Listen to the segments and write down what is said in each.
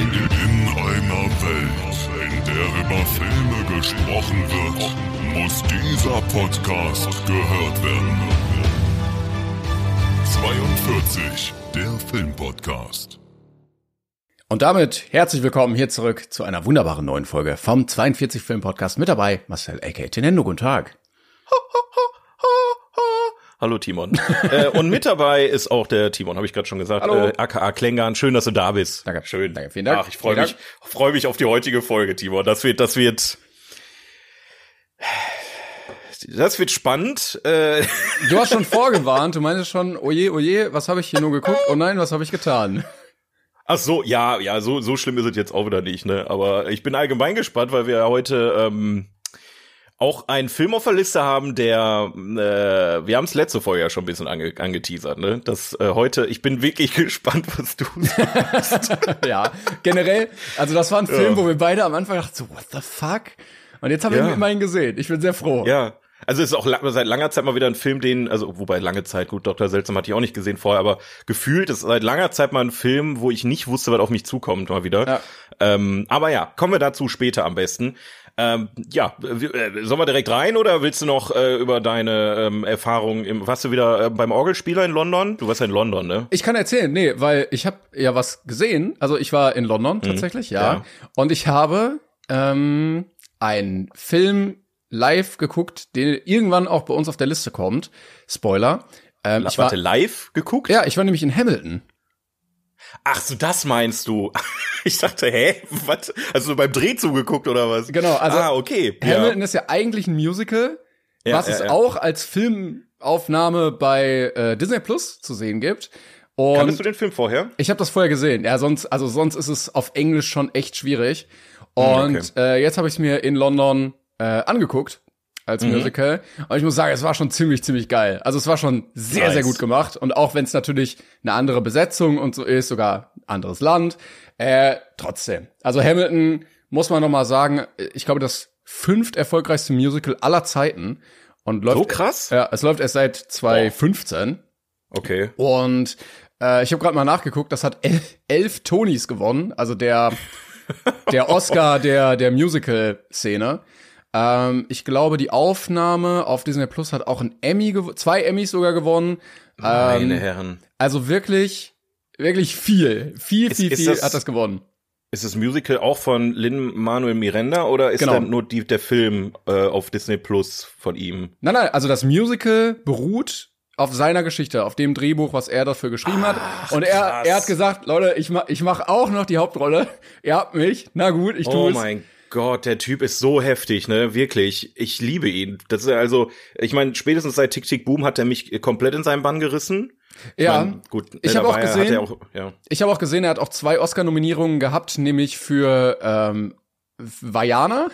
In einer Welt, in der über Filme gesprochen wird, muss dieser Podcast gehört werden. 42, der Filmpodcast. Und damit herzlich willkommen hier zurück zu einer wunderbaren neuen Folge vom 42 Film Podcast. Mit dabei Marcel aka Tenendo. Guten Tag. Hallo Timon. äh, und mit dabei ist auch der Timon, habe ich gerade schon gesagt, Hallo. äh, aka Klängern. Schön, dass du da bist. Danke. Schön. Danke, vielen Dank. Ach, ich freue mich, freue mich auf die heutige Folge, Timon. Das wird, das wird, das wird spannend. Äh, Du hast schon vorgewarnt. Du meinst schon, oje, oje, was habe ich hier nur geguckt? Oh nein, was habe ich getan? ach so, ja, ja, so, so schlimm ist es jetzt auch wieder nicht, ne? Aber ich bin allgemein gespannt, weil wir ja heute ähm, auch einen Film auf der Liste haben, der, äh, wir haben es letzte Folge ja schon ein bisschen ange angeteasert, ne? Das äh, heute, ich bin wirklich gespannt, was du sagst. ja, generell, also das war ein Film, Ja. wo wir beide am Anfang dachten so, what the fuck? Und jetzt haben wir Ja. ihn immerhin gesehen. Ich bin sehr froh. Ja. Also es ist auch seit langer Zeit mal wieder ein Film, den, also wobei lange Zeit, gut, Dr. Seltsam hatte ich auch nicht gesehen vorher, aber gefühlt ist seit langer Zeit mal ein Film, wo ich nicht wusste, was auf mich zukommt, mal wieder. Ja. Ähm, aber ja, kommen wir dazu später am besten. Ähm, ja, äh, sollen wir direkt rein oder willst du noch äh, über deine ähm, Erfahrungen im, warst du wieder äh, beim Orgelspieler in London? Du warst ja in London, ne? Ich kann erzählen, nee, weil ich habe ja was gesehen. Also ich war in London tatsächlich, ja. ja. Und ich habe ähm, einen Film live geguckt, der irgendwann auch bei uns auf der Liste kommt. Spoiler. Ähm, ich war, Warte, live geguckt? ja, ich war nämlich in Hamilton. Ach so, das meinst du? Ich dachte, hä? Was? Also beim Dreh zugeguckt oder was? Genau, also Ah, okay. Hamilton ist ja eigentlich ein Musical, Ja, was ja, es ja. auch als Filmaufnahme bei äh, Disney Plus zu sehen gibt. Kanntest Und du den Film vorher? ich habe das vorher gesehen. Ja, sonst, also sonst ist es auf Englisch schon echt schwierig. Und Hm, okay. äh, jetzt habe ich es mir in London äh, angeguckt als Mhm. Musical. Und ich muss sagen, es war schon ziemlich, ziemlich geil. Also es war schon sehr, Nice. sehr gut gemacht. Und auch wenn es natürlich eine andere Besetzung und so ist, sogar anderes Land, äh, trotzdem. Also Hamilton, muss man noch mal sagen, ich glaube, das fünft erfolgreichste Musical aller Zeiten. Und läuft, So krass? Ja, es läuft erst seit 2015. Okay. Und äh, ich habe gerade mal nachgeguckt, das hat elf, elf Tonys gewonnen, also der der Oscar der der Musical-Szene. Ähm, ich glaube, die Aufnahme auf Disney Plus hat auch ein Emmy, zwei Emmys sogar gewonnen. Meine Ähm, Herren. also wirklich, wirklich viel, viel, Ist- viel, ist viel das- hat das gewonnen. Ist das Musical auch von Lin Manuel Miranda oder ist Genau. dann nur die, der Film äh, auf Disney Plus von ihm? Nein, nein, also das Musical beruht auf seiner Geschichte, auf dem Drehbuch, was er dafür geschrieben hat. Und er, krass. er hat gesagt, Leute, ich mach, ich mach auch noch die Hauptrolle. Ihr habt mich. Na gut, ich tue Oh es. mein Gott, der Typ ist so heftig, ne? Wirklich. Ich liebe ihn. Das ist also, ich meine, spätestens seit Tick Tick Boom hat er mich komplett in seinen Bann gerissen. Ich Ja, mein, gut. ich habe auch gesehen- auch, ja. Ich habe auch gesehen, er hat auch zwei Oscar-Nominierungen gehabt, nämlich für ähm, Vajana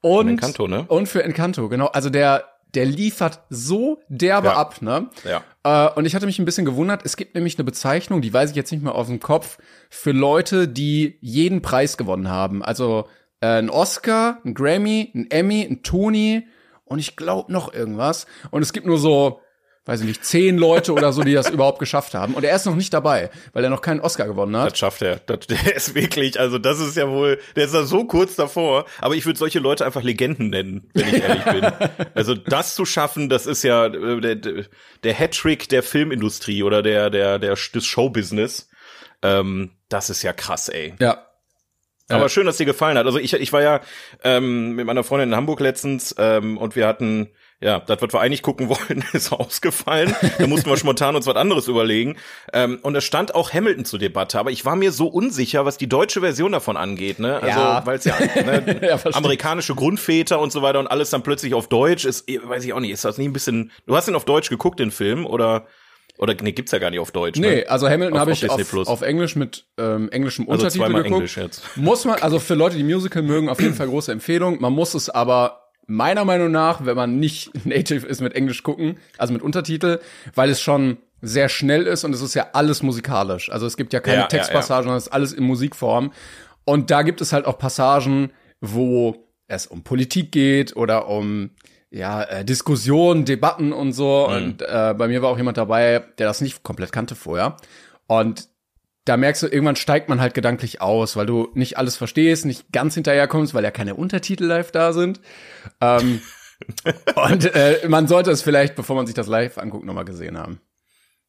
und, Encanto, ne? und für Encanto, genau. Also der, der liefert so derbe Ja. ab, ne? Ja. Äh, und ich hatte mich ein bisschen gewundert, es gibt nämlich eine Bezeichnung, die weiß ich jetzt nicht mehr aus dem Kopf, für Leute, die jeden Preis gewonnen haben. Also äh, ein Oscar, ein Grammy, ein Emmy, ein Tony und ich glaube noch irgendwas. Und es gibt nur so, weiß ich nicht, zehn Leute oder so, die das überhaupt geschafft haben. Und er ist noch nicht dabei, weil er noch keinen Oscar gewonnen hat. Das schafft er. Das, der ist wirklich, also das ist ja wohl, der ist da so kurz davor. Aber ich würde solche Leute einfach Legenden nennen, wenn ich ehrlich bin. Also das zu schaffen, das ist ja äh, der, der Hattrick der Filmindustrie oder der der der des Showbusiness. Ähm, das ist ja krass, ey. Ja. Aber schön, dass dir gefallen hat. Also ich, ich war ja ähm, mit meiner Freundin in Hamburg letztens ähm, und wir hatten, ja, das, was wir eigentlich gucken wollten, ist ausgefallen. Da mussten wir spontan uns was anderes überlegen. Ähm, und es stand auch Hamilton zur Debatte, aber ich war mir so unsicher, was die deutsche Version davon angeht. Ne? Also, Ja. weil es ja, ne, Ja, amerikanische Grundväter und so weiter und alles dann plötzlich auf Deutsch ist, weiß ich auch nicht, ist das nicht ein bisschen. Du hast ihn auf Deutsch geguckt, den Film, oder? Oder nee, gibt's ja gar nicht auf Deutsch. Nee, ne? also Hamilton habe ich auf, auf Englisch mit ähm, englischem Also Untertitel geguckt. Englisch jetzt. Muss man, also für Leute, die Musical mögen, auf jeden Fall große Empfehlung. Man muss es aber meiner Meinung nach, wenn man nicht native ist, mit Englisch gucken, also mit Untertitel, weil es schon sehr schnell ist und es ist ja alles musikalisch. Also es gibt ja keine Ja, ja, Textpassagen, sondern es ist alles in Musikform. Und da gibt es halt auch Passagen, wo es um Politik geht oder um ja, äh, Diskussionen, Debatten und so. Mhm. Und äh, bei mir war auch jemand dabei, der das nicht komplett kannte vorher. Und da merkst du, irgendwann steigt man halt gedanklich aus, weil du nicht alles verstehst, nicht ganz hinterherkommst, weil ja keine Untertitel live da sind. Ähm, und äh, man sollte es vielleicht, bevor man sich das live anguckt, nochmal gesehen haben.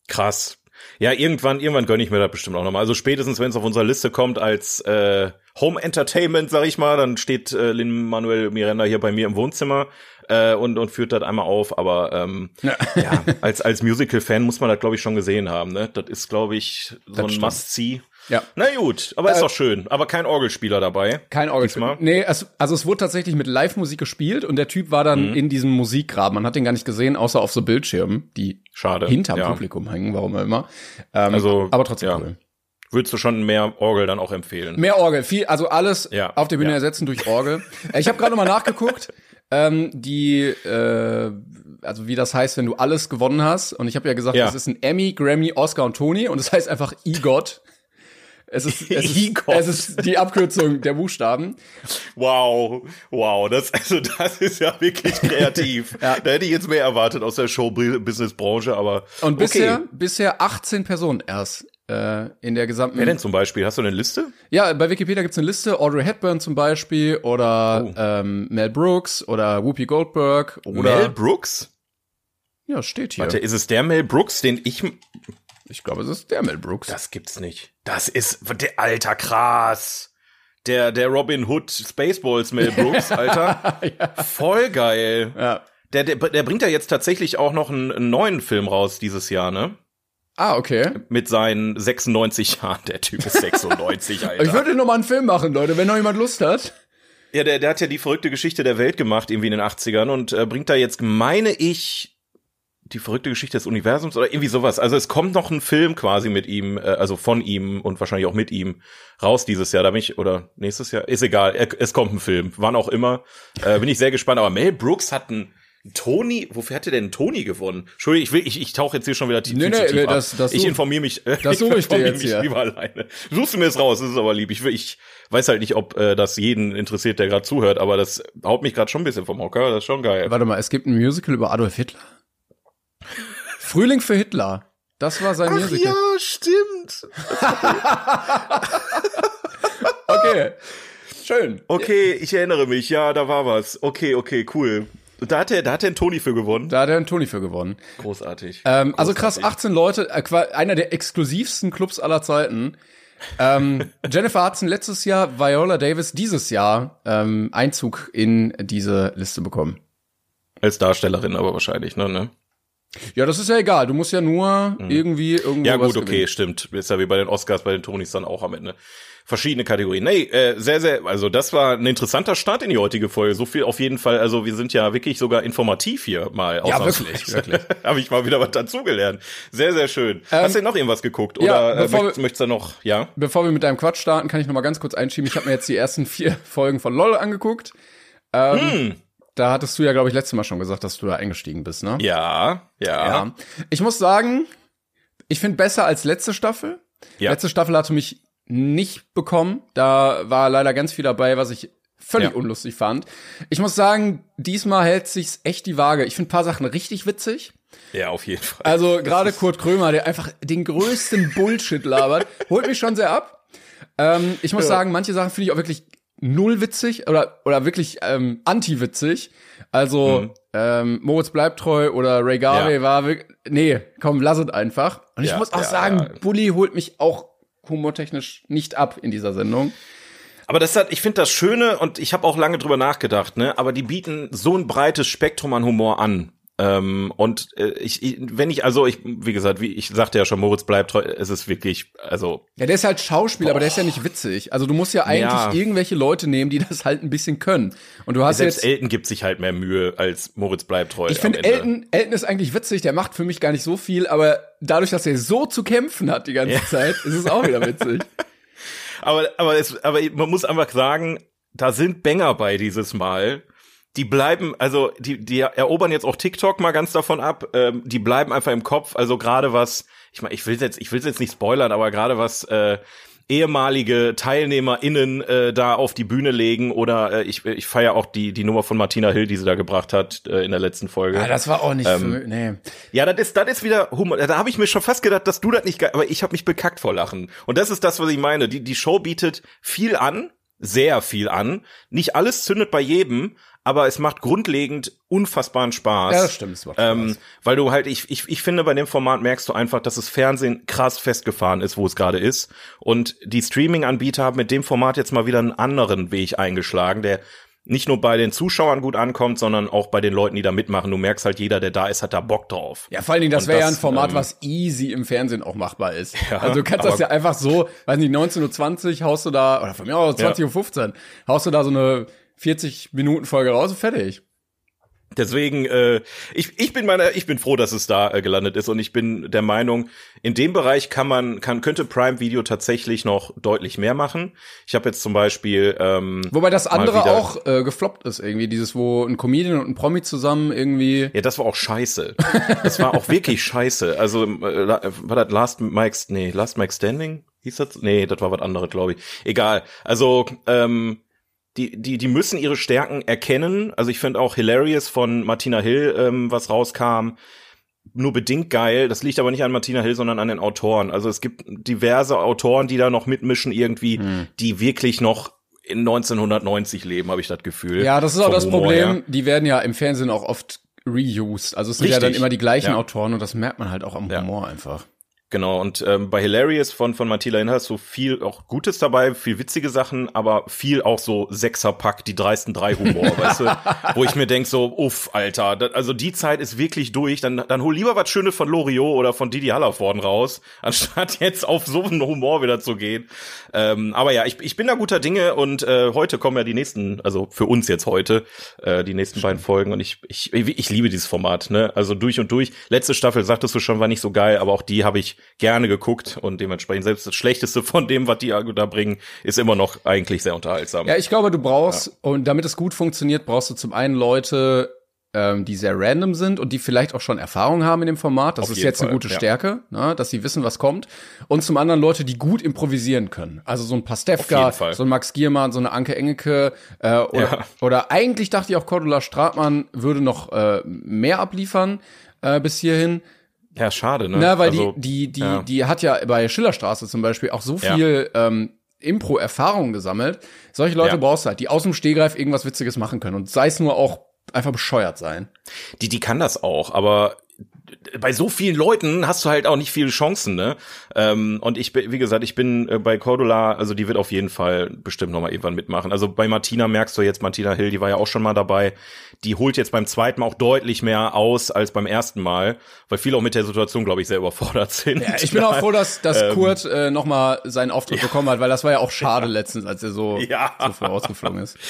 Krass. Ja, irgendwann, irgendwann gönne ich mir das bestimmt auch nochmal. Also spätestens, wenn es auf unserer Liste kommt als äh, Home Entertainment, sag ich mal, dann steht äh, Lin Manuel Miranda hier bei mir im Wohnzimmer äh, und und führt das einmal auf. Aber ähm, ja, als als Musical-Fan muss man das glaube ich schon gesehen haben. Ne, das ist glaube ich so ein stimmt. Must-See. Ja. Na gut, aber ist Äh, doch schön. Aber kein Orgelspieler dabei. Kein Orgelspiel. Diesmal? Nee, es, also es wurde tatsächlich mit Live-Musik gespielt und der Typ war dann Mhm. in diesem Musikgraben. Man hat den gar nicht gesehen, außer auf so Bildschirmen, die Schade. hinterm ja. Publikum hängen, warum auch immer. Ähm, Also, aber trotzdem ja. cool. Würdest du schon mehr Orgel dann auch empfehlen? Mehr Orgel, viel, also alles Ja, auf der Bühne ersetzen durch Orgel. Äh, ich habe gerade noch mal nachgeguckt, ähm, die, äh, also wie das heißt, wenn du alles gewonnen hast. Und ich habe ja gesagt, Ja. das ist ein Emmy, Grammy, Oscar und Tony. Und es das heißt einfach EGOT. Es ist, es, ist, es ist die Abkürzung der Buchstaben. Wow, wow, das also das ist ja wirklich kreativ. Da hätte ich jetzt mehr erwartet aus der Show-Business-Branche, aber Und bisher, okay. bisher 18 Personen erst äh, in der gesamten. Wer denn zum Beispiel? Hast du eine Liste? Ja, bei Wikipedia gibt's eine Liste. Audrey Hepburn zum Beispiel oder Oh. ähm, Mel Brooks oder Whoopi Goldberg oder Mel Brooks? ja steht hier. Warte, ist es der Mel Brooks, den ich Ich glaube, es ist der Mel Brooks. Das gibt's nicht. Das ist der alter krass. Der der Robin Hood Spaceballs Mel Brooks, Alter. Voll geil. ja. Der, der der bringt ja jetzt tatsächlich auch noch einen, einen neuen Film raus dieses Jahr, ne? Ah, okay. Mit seinen 96 Jahren. Der Typ ist 96, Alter. Ich würde noch mal einen Film machen, Leute, wenn noch jemand Lust hat. Ja, der, der hat ja die verrückte Geschichte der Welt gemacht, irgendwie in den 80ern und äh, bringt da jetzt, meine ich, die verrückte Geschichte des Universums oder irgendwie sowas. Also es kommt noch ein Film quasi mit ihm, äh, also von ihm und wahrscheinlich auch mit ihm raus dieses Jahr. Da bin ich, oder nächstes Jahr, ist egal, es kommt ein Film, wann auch immer. Äh, bin ich sehr gespannt. Aber Mel Brooks hat einen Tony, wofür hat er denn Tony gewonnen? Entschuldigung, ich, will, ich, ich tauche jetzt hier schon wieder tief, Nee, zu nee, tief ab. das- das Ich informiere mich, äh, das ich dir informiere jetzt mich hier. lieber alleine. Suchst du mir es raus, das ist aber lieb. Ich, will- ich weiß halt nicht, ob äh, das jeden interessiert, der gerade zuhört, aber das haut mich gerade schon ein bisschen vom Hocker. Das ist schon geil. Warte mal, es gibt ein Musical über Adolf Hitler. Frühling für Hitler. Das war sein Musical. stimmt. Okay. Schön. Okay, ich erinnere mich. Ja, da war was. Okay, okay, cool. Da hat er, da hat er einen Tony für gewonnen. Da hat er einen Tony für gewonnen. Großartig. Ähm, also krass, Großartig. 18 Leute, äh, einer der exklusivsten Clubs aller Zeiten. Ähm, Jennifer Hudson letztes Jahr, Viola Davis dieses Jahr ähm, Einzug in diese Liste bekommen. Als Darstellerin aber wahrscheinlich, ne? ne? Ja, das ist ja egal. Du musst ja nur irgendwie irgendwo Mhm. Ja, gut, okay, gewinnen. stimmt. Ist ja wie bei den Oscars, bei den Tonys dann auch am Ende. Verschiedene Kategorien. Nee, äh, sehr, sehr, also das war ein interessanter Start in die heutige Folge. So viel auf jeden Fall, also wir sind ja wirklich sogar informativ hier mal. Ja, wirklich, wirklich. Habe ich mal wieder was dazugelernt. Sehr, sehr schön. Hast du denn noch irgendwas geguckt? Ähm, ja, Oder äh, möchtest, wir- möchtest du noch, ja? Bevor wir mit deinem Quatsch starten, kann ich noch mal ganz kurz einschieben. Ich habe mir jetzt die ersten vier Folgen von LOL angeguckt. Ähm, Hm. Da hattest du ja, glaube ich, letztes Mal schon gesagt, dass du da eingestiegen bist, ne? Ja, ja. Ja. Ich muss sagen, ich finde besser als letzte Staffel. Ja. Letzte Staffel hatte mich nicht bekommen. Da war leider ganz viel dabei, was ich völlig Ja. unlustig fand. Ich muss sagen, diesmal hält sich's echt die Waage. Ich finde paar Sachen richtig witzig. Ja, auf jeden Fall. Also gerade Kurt Krömer, der einfach den größten Bullshit labert, holt mich schon sehr ab. Ähm, ich muss Ja. sagen, manche Sachen finde ich auch wirklich null witzig oder oder wirklich ähm, anti-witzig. Also Mhm. ähm, Moritz bleibt treu oder Ray Garvey Ja. war wirklich, nee, komm, lass es einfach. Und ich Ja, muss auch ja, sagen, ja. Bully holt mich auch humortechnisch nicht ab in dieser Sendung. Aber das hat, ich finde das Schöne und ich habe auch lange drüber nachgedacht, ne? Aber die bieten so ein breites Spektrum an Humor an. Ähm, und äh, ich, ich, wenn ich, also ich, wie gesagt, wie ich sagte ja schon, Moritz bleibt treu, es ist wirklich, also. Ja, der ist halt Schauspieler, aber der ist ja nicht witzig. Also du musst ja eigentlich Ja. irgendwelche Leute nehmen, die das halt ein bisschen können. Und du hast Selbst jetzt. Elton gibt sich halt mehr Mühe als Moritz bleibt treu. Ich finde. Elton, Elton ist eigentlich witzig, der macht für mich gar nicht so viel, aber dadurch, dass er so zu kämpfen hat die ganze Zeit, ist es auch wieder witzig. Aber, aber, es, aber man muss einfach sagen, da sind Banger bei dieses Mal. Die bleiben, also die, die erobern jetzt auch TikTok mal ganz davon ab. Ähm, die bleiben einfach im Kopf. Also gerade was, ich meine, ich will jetzt, ich will jetzt nicht spoilern, aber gerade was äh, ehemalige TeilnehmerInnen äh, da auf die Bühne legen oder äh, ich, ich feiere auch die die Nummer von Martina Hill, die sie da gebracht hat äh, in der letzten Folge. Ja, das war auch nicht Ähm, für, nee. Ja, das ist, das ist wieder Humor. Da habe ich mir schon fast gedacht, dass du das nicht aber ich habe mich bekackt vor Lachen. Und das ist das, was ich meine. Die, die Show bietet viel an, sehr viel an. Nicht alles zündet bei jedem, aber es macht grundlegend unfassbaren Spaß. Ja, das stimmt, es macht Spaß. Ähm, weil du halt, ich, ich, ich finde, bei dem Format merkst du einfach, dass das Fernsehen krass festgefahren ist, wo es gerade ist. Und die Streaming-Anbieter haben mit dem Format jetzt mal wieder einen anderen Weg eingeschlagen, der nicht nur bei den Zuschauern gut ankommt, sondern auch bei den Leuten, die da mitmachen. Du merkst halt, jeder, der da ist, hat da Bock drauf. Ja, vor allen Dingen, das wäre ja ein Format, ähm, was easy im Fernsehen auch machbar ist. Ja, also du kannst das ja einfach so, weiß nicht, 19.20 Uhr haust du da, oder von mir aus 20.15 Uhr, haust du da so eine 40 Minuten Folge raus und fertig. Deswegen, äh, ich, ich bin meiner, ich bin froh, dass es da äh, gelandet ist und ich bin der Meinung, in dem Bereich kann man, kann, könnte Prime Video tatsächlich noch deutlich mehr machen. Ich habe jetzt zum Beispiel, ähm, Wobei das andere auch äh, gefloppt ist irgendwie, dieses, wo ein Comedian und ein Promi zusammen irgendwie. Ja, das war auch scheiße. Das war auch wirklich scheiße. Also äh, la- war das Last Mike, nee, Last Mike Standing? Hieß das? Nee, das war was anderes, glaube ich. Egal. Also ähm, die, die, die müssen ihre Stärken erkennen. Also ich finde auch Hilarious von Martina Hill, ähm, was rauskam, nur bedingt geil. Das liegt aber nicht an Martina Hill, sondern an den Autoren. Also es gibt diverse Autoren, die da noch mitmischen irgendwie, Hm. die wirklich noch in 1990 leben, habe ich das Gefühl. Ja, das ist auch das Humor Problem. her. Die werden ja im Fernsehen auch oft reused. Also es sind ja dann Richtig. immer die gleichen Ja. Autoren und das merkt man halt auch am Ja. Humor einfach. Genau, und ähm, bei Hilarious von, von Mattila Hin hast du viel auch Gutes dabei, viel witzige Sachen, aber viel auch so Sechserpack, die dreisten drei Humor, weißt du? Wo ich mir denk so, uff, Alter, das, also die Zeit ist wirklich durch, dann, dann hol lieber was Schönes von Loriot oder von Didi Hallervorden raus, anstatt jetzt auf so einen Humor wieder zu gehen. Ähm, aber ja, ich, ich bin da guter Dinge und äh, heute kommen ja die nächsten, also für uns jetzt heute, äh, die nächsten beiden Folgen und ich, ich, ich liebe dieses Format, ne? Also durch und durch. Letzte Staffel, sagtest du schon, war nicht so geil, aber auch die habe ich gerne geguckt und dementsprechend selbst das Schlechteste von dem, was die da bringen, ist immer noch eigentlich sehr unterhaltsam. Ja, ich glaube, du brauchst, und damit es gut funktioniert, brauchst du zum einen Leute, ähm, die sehr random sind und die vielleicht auch schon Erfahrung haben in dem Format. Das Auf ist jetzt eine Fall, gute ja. Stärke, ne, dass sie wissen, was kommt. Und zum anderen Leute, die gut improvisieren können. Also so ein Pastewka, so ein Max Giermann, so eine Anke Engelke. Äh, oder, Ja. oder eigentlich dachte ich auch, Cordula Stratmann würde noch äh, mehr abliefern äh, bis hierhin. Ja, schade, ne? Na, weil also, die, die, die, ja. die hat ja bei Schillerstraße zum Beispiel auch so Ja. viel ähm, Impro-Erfahrung gesammelt. Solche Leute Ja. brauchst du halt, die aus dem Stehgreif irgendwas Witziges machen können. Und sei es nur auch einfach bescheuert sein. die, die kann das auch, aber bei so vielen Leuten hast du halt auch nicht viele Chancen, ne? Ähm, und ich bin, wie gesagt, ich bin äh, bei Cordula, also die wird auf jeden Fall bestimmt noch mal irgendwann mitmachen. Also bei Martina merkst du jetzt, Martina Hill, die war ja auch schon mal dabei, die holt jetzt beim zweiten Mal auch deutlich mehr aus als beim ersten Mal, weil viele auch mit der Situation, glaube ich, sehr überfordert sind. Ja, ich bin auch froh, dass, dass Ähm, Kurt äh, noch mal seinen Auftritt bekommen hat, weil das war ja auch schade letztens, als er so, Ja. so früh rausgeflogen ist.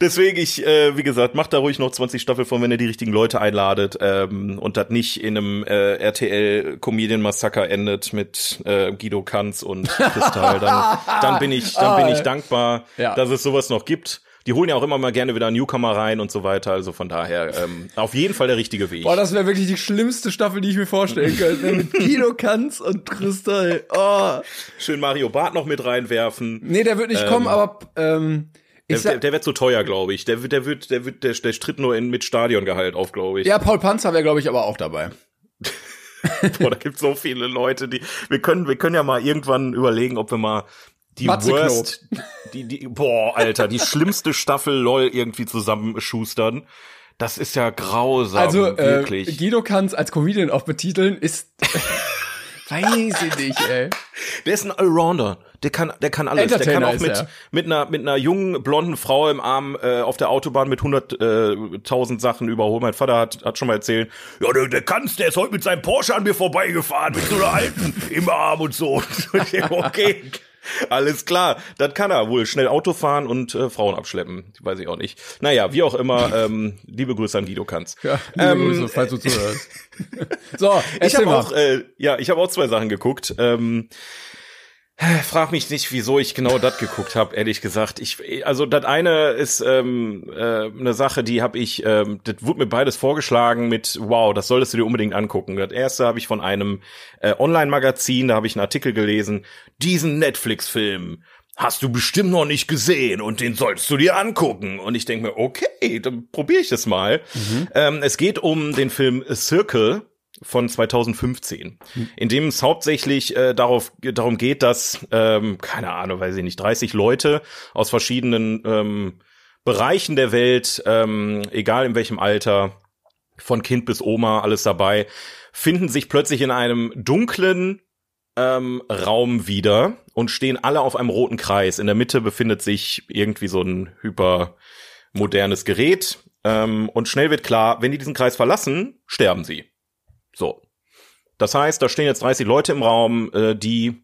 Deswegen, ich, äh, wie gesagt, macht da ruhig noch 20 Staffel von, wenn ihr die richtigen Leute einladet ähm, und das nicht in einem äh, RTL-Comedian-Massaker endet mit äh, Guido Kanz und Kristall. Dann, dann bin ich, dann bin ich dankbar, Ja. dass es sowas noch gibt. Die holen ja auch immer mal gerne wieder Newcomer rein und so weiter. Also von daher ähm, auf jeden Fall der richtige Weg. Boah, das wäre wirklich die schlimmste Staffel, die ich mir vorstellen könnte. Mit Guido Kanz und Kristall. Oh. Schön Mario Barth noch mit reinwerfen. Nee, der wird nicht kommen, aber ähm, Der, sag, der, der wird zu teuer, glaube ich. Der wird, der wird, der wird, der, der stritt nur in, mit Stadiongehalt auf, glaube ich. ja, Paul Panzer wäre, glaube ich, aber auch dabei. Boah, da gibt's so viele Leute, die wir können wir können ja mal irgendwann überlegen, ob wir mal die Matze worst die die boah, Alter, die schlimmste Staffel LOL irgendwie zusammenschustern. Das ist ja grausam, Also äh, wirklich. Guido Kanz als Comedian auch betiteln ist Weiß ich nicht, ey. Der ist ein Allrounder. Der kann, der kann alles. Der kann auch mit, er. mit einer, mit einer jungen, blonden Frau im Arm äh, auf der Autobahn mit 100.000 Sachen überholen. Mein Vater hat, hat schon mal erzählt, ja, der, der kann's, der ist heute mit seinem Porsche an mir vorbeigefahren, mit so einer alten im Arm und so. Okay. Alles klar, das kann er wohl schnell Auto fahren und äh, Frauen abschleppen. Weiß ich auch nicht. Naja, wie auch immer, ähm, liebe Grüße an Guido Kanz. Ja, liebe Ähm, Grüße, falls du zuhörst. so, Ich habe auch, äh, ja, ich habe auch zwei Sachen geguckt. Ähm, frag mich nicht, wieso ich genau das geguckt habe, ehrlich gesagt. Ich, also das eine ist ähm, äh, eine Sache, die habe ich, ähm, das wurde mir beides vorgeschlagen mit, wow, das solltest du dir unbedingt angucken. Das erste habe ich von einem äh, Online-Magazin, da habe ich einen Artikel gelesen, diesen Netflix-Film hast du bestimmt noch nicht gesehen und den sollst du dir angucken. Und ich denke mir, okay, dann probiere ich das mal. Ähm, es geht um den Film A Circle von 2015, in dem es hauptsächlich äh, darauf, darum geht, dass, ähm, keine Ahnung, weiß ich nicht, 30 Leute aus verschiedenen ähm, Bereichen der Welt, ähm, egal in welchem Alter, von Kind bis Oma, alles dabei, finden sich plötzlich in einem dunklen ähm, Raum wieder und stehen alle auf einem roten Kreis. In der Mitte befindet sich irgendwie so ein hypermodernes Gerät. Ähm, und schnell wird klar, wenn die diesen Kreis verlassen, sterben sie. So. Das heißt, da stehen jetzt 30 Leute im Raum, äh, die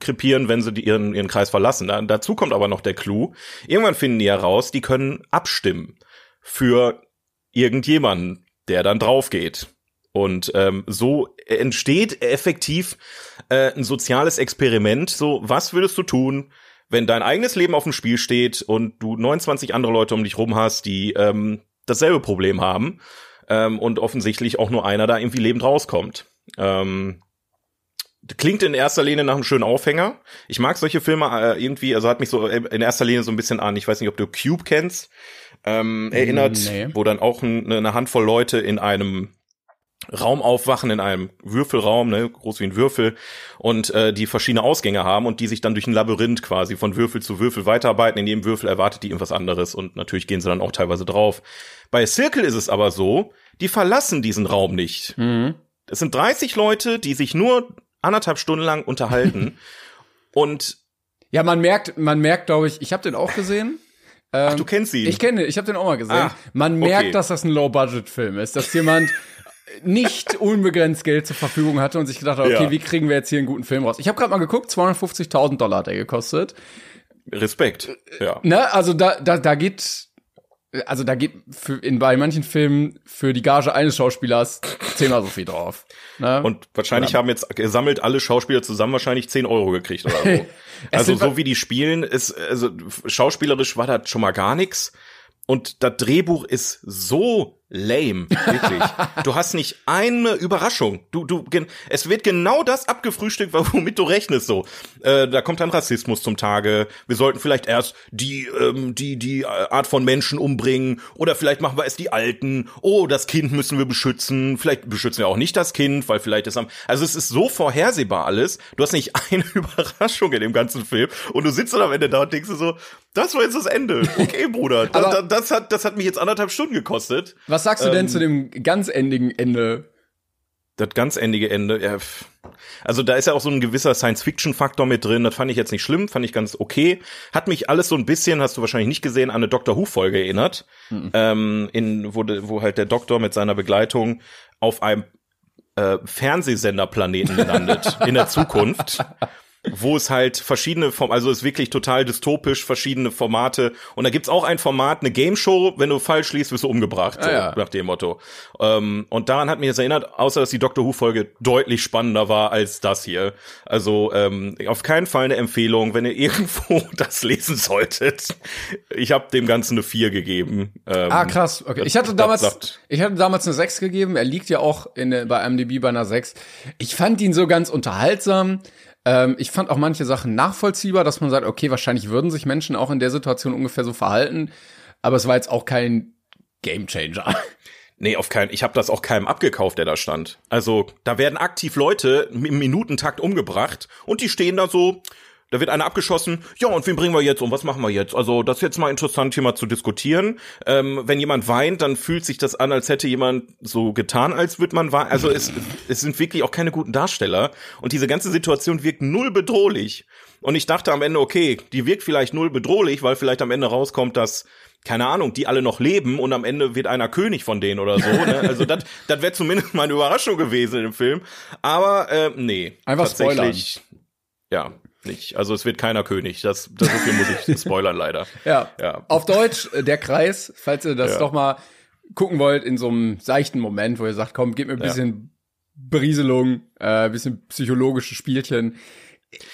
krepieren, wenn sie die ihren, ihren Kreis verlassen. Da, dazu kommt aber noch der Clou. Irgendwann finden die heraus, die können abstimmen für irgendjemanden, der dann drauf geht. Und ähm, so entsteht effektiv äh, ein soziales Experiment. So, was würdest du tun, wenn dein eigenes Leben auf dem Spiel steht und du 29 andere Leute um dich rum hast, die ähm, dasselbe Problem haben ähm, und offensichtlich auch nur einer da irgendwie lebend rauskommt? Ähm, klingt in erster Linie nach einem schönen Aufhänger. Ich mag solche Filme äh, irgendwie, also hat mich so in erster Linie so ein bisschen an, ich weiß nicht, ob du Cube kennst, ähm, erinnert, Nee. wo dann auch ein, eine Handvoll Leute in einem Raum aufwachen, in einem Würfelraum, ne, groß wie ein Würfel, und äh, die verschiedene Ausgänge haben und die sich dann durch ein Labyrinth quasi von Würfel zu Würfel weiterarbeiten. In jedem Würfel erwartet die irgendwas anderes und natürlich gehen sie dann auch teilweise drauf. Bei Circle ist es aber so, die verlassen diesen Raum nicht. Mhm. Es sind 30 Leute, die sich nur anderthalb Stunden lang unterhalten. und Ja, man merkt, man merkt, glaube ich, ich habe den auch gesehen. Ähm, ach, du kennst sie. Ich kenne, ich habe den auch mal gesehen. Ah, man okay. merkt, dass das ein Low-Budget-Film ist, dass jemand nicht unbegrenzt Geld zur Verfügung hatte und sich gedacht hat, okay, Ja. wie kriegen wir jetzt hier einen guten Film raus? Ich habe gerade mal geguckt, 250.000 Dollar hat er gekostet. Respekt. Ja. Ne, also da, da, da geht, also da geht für, in, bei manchen Filmen für die Gage eines Schauspielers zehnmal so viel drauf. Ne? Und wahrscheinlich haben jetzt gesammelt alle Schauspieler zusammen wahrscheinlich 10 Euro gekriegt oder so. Also so wie die spielen, ist, also schauspielerisch war das schon mal gar nix. Und das Drehbuch ist so lame, wirklich. du hast nicht eine Überraschung. Du, du, es wird genau das abgefrühstückt, womit du rechnest. So, äh, da kommt dann Rassismus zum Tage. Wir sollten vielleicht erst die, ähm, die, die Art von Menschen umbringen oder vielleicht machen wir es die Alten. Oh, das Kind müssen wir beschützen. Vielleicht beschützen wir auch nicht das Kind, weil vielleicht ist am. Also es ist so vorhersehbar alles. Du hast nicht eine Überraschung in dem ganzen Film und du sitzt dann am Ende da und denkst dir so, das war jetzt das Ende. Okay, Bruder, das, das hat, das hat mich jetzt anderthalb Stunden gekostet. Was sagst du denn ähm, zu dem ganz endigen Ende? Das ganz endige Ende, ja, also da ist ja auch so ein gewisser Science-Fiction-Faktor mit drin. Das fand ich jetzt nicht schlimm, fand ich ganz okay. Hat mich alles so ein bisschen, hast du wahrscheinlich nicht gesehen, an eine Doctor Who-Folge erinnert, ähm, in wo, wo halt der Doktor mit seiner Begleitung auf einem äh, Fernsehsenderplaneten landet in der Zukunft. Wo es halt verschiedene Form, also es ist wirklich total dystopisch, verschiedene Formate. Und da gibt's auch ein Format, eine Game Show, wenn du falsch liest, wirst du umgebracht, so, Ah, ja. nach dem Motto. Ähm, und daran hat mich das erinnert, außer dass die Doctor Who-Folge deutlich spannender war als das hier. Also ähm, auf keinen Fall eine Empfehlung, wenn ihr irgendwo das lesen solltet. Ich habe dem Ganzen eine 4 gegeben. Ähm, Ah, krass. Okay. Ich hatte damals, sagt- ich hatte damals eine 6 gegeben. Er liegt ja auch in, bei MDB bei einer 6. Ich fand ihn so ganz unterhaltsam. Ähm, ich fand auch manche Sachen nachvollziehbar, dass man sagt, okay, wahrscheinlich würden sich Menschen auch in der Situation ungefähr so verhalten. Aber es war jetzt auch kein Gamechanger. Nee, auf keinen. Ich habe das auch keinem abgekauft, der da stand. Also da werden aktiv Leute im Minutentakt umgebracht und die stehen da so. Da wird einer abgeschossen, ja, und wen bringen wir jetzt um? Was machen wir jetzt? Also, das ist jetzt mal interessant, hier mal zu diskutieren. Ähm, wenn jemand weint, dann fühlt sich das an, als hätte jemand so getan, als würde man weinen. Also, es, es sind wirklich auch keine guten Darsteller. Und diese ganze Situation wirkt null bedrohlich. Und ich dachte am Ende, okay, die wirkt vielleicht null bedrohlich, weil vielleicht am Ende rauskommt, dass keine Ahnung, die alle noch leben und am Ende wird einer König von denen oder so. Ne? Also das das wäre zumindest mal eine Überraschung gewesen im Film. Aber äh, nee. Einfach tatsächlich, Ja, nicht. Also es wird keiner König. Das, das so viel muss ich spoilern leider. Ja. Ja. Auf Deutsch, äh, der Kreis, falls ihr das Ja. doch mal gucken wollt, in so einem seichten Moment, wo ihr sagt, komm, gib mir ein bisschen Berieselung, äh, ein bisschen psychologische Spielchen.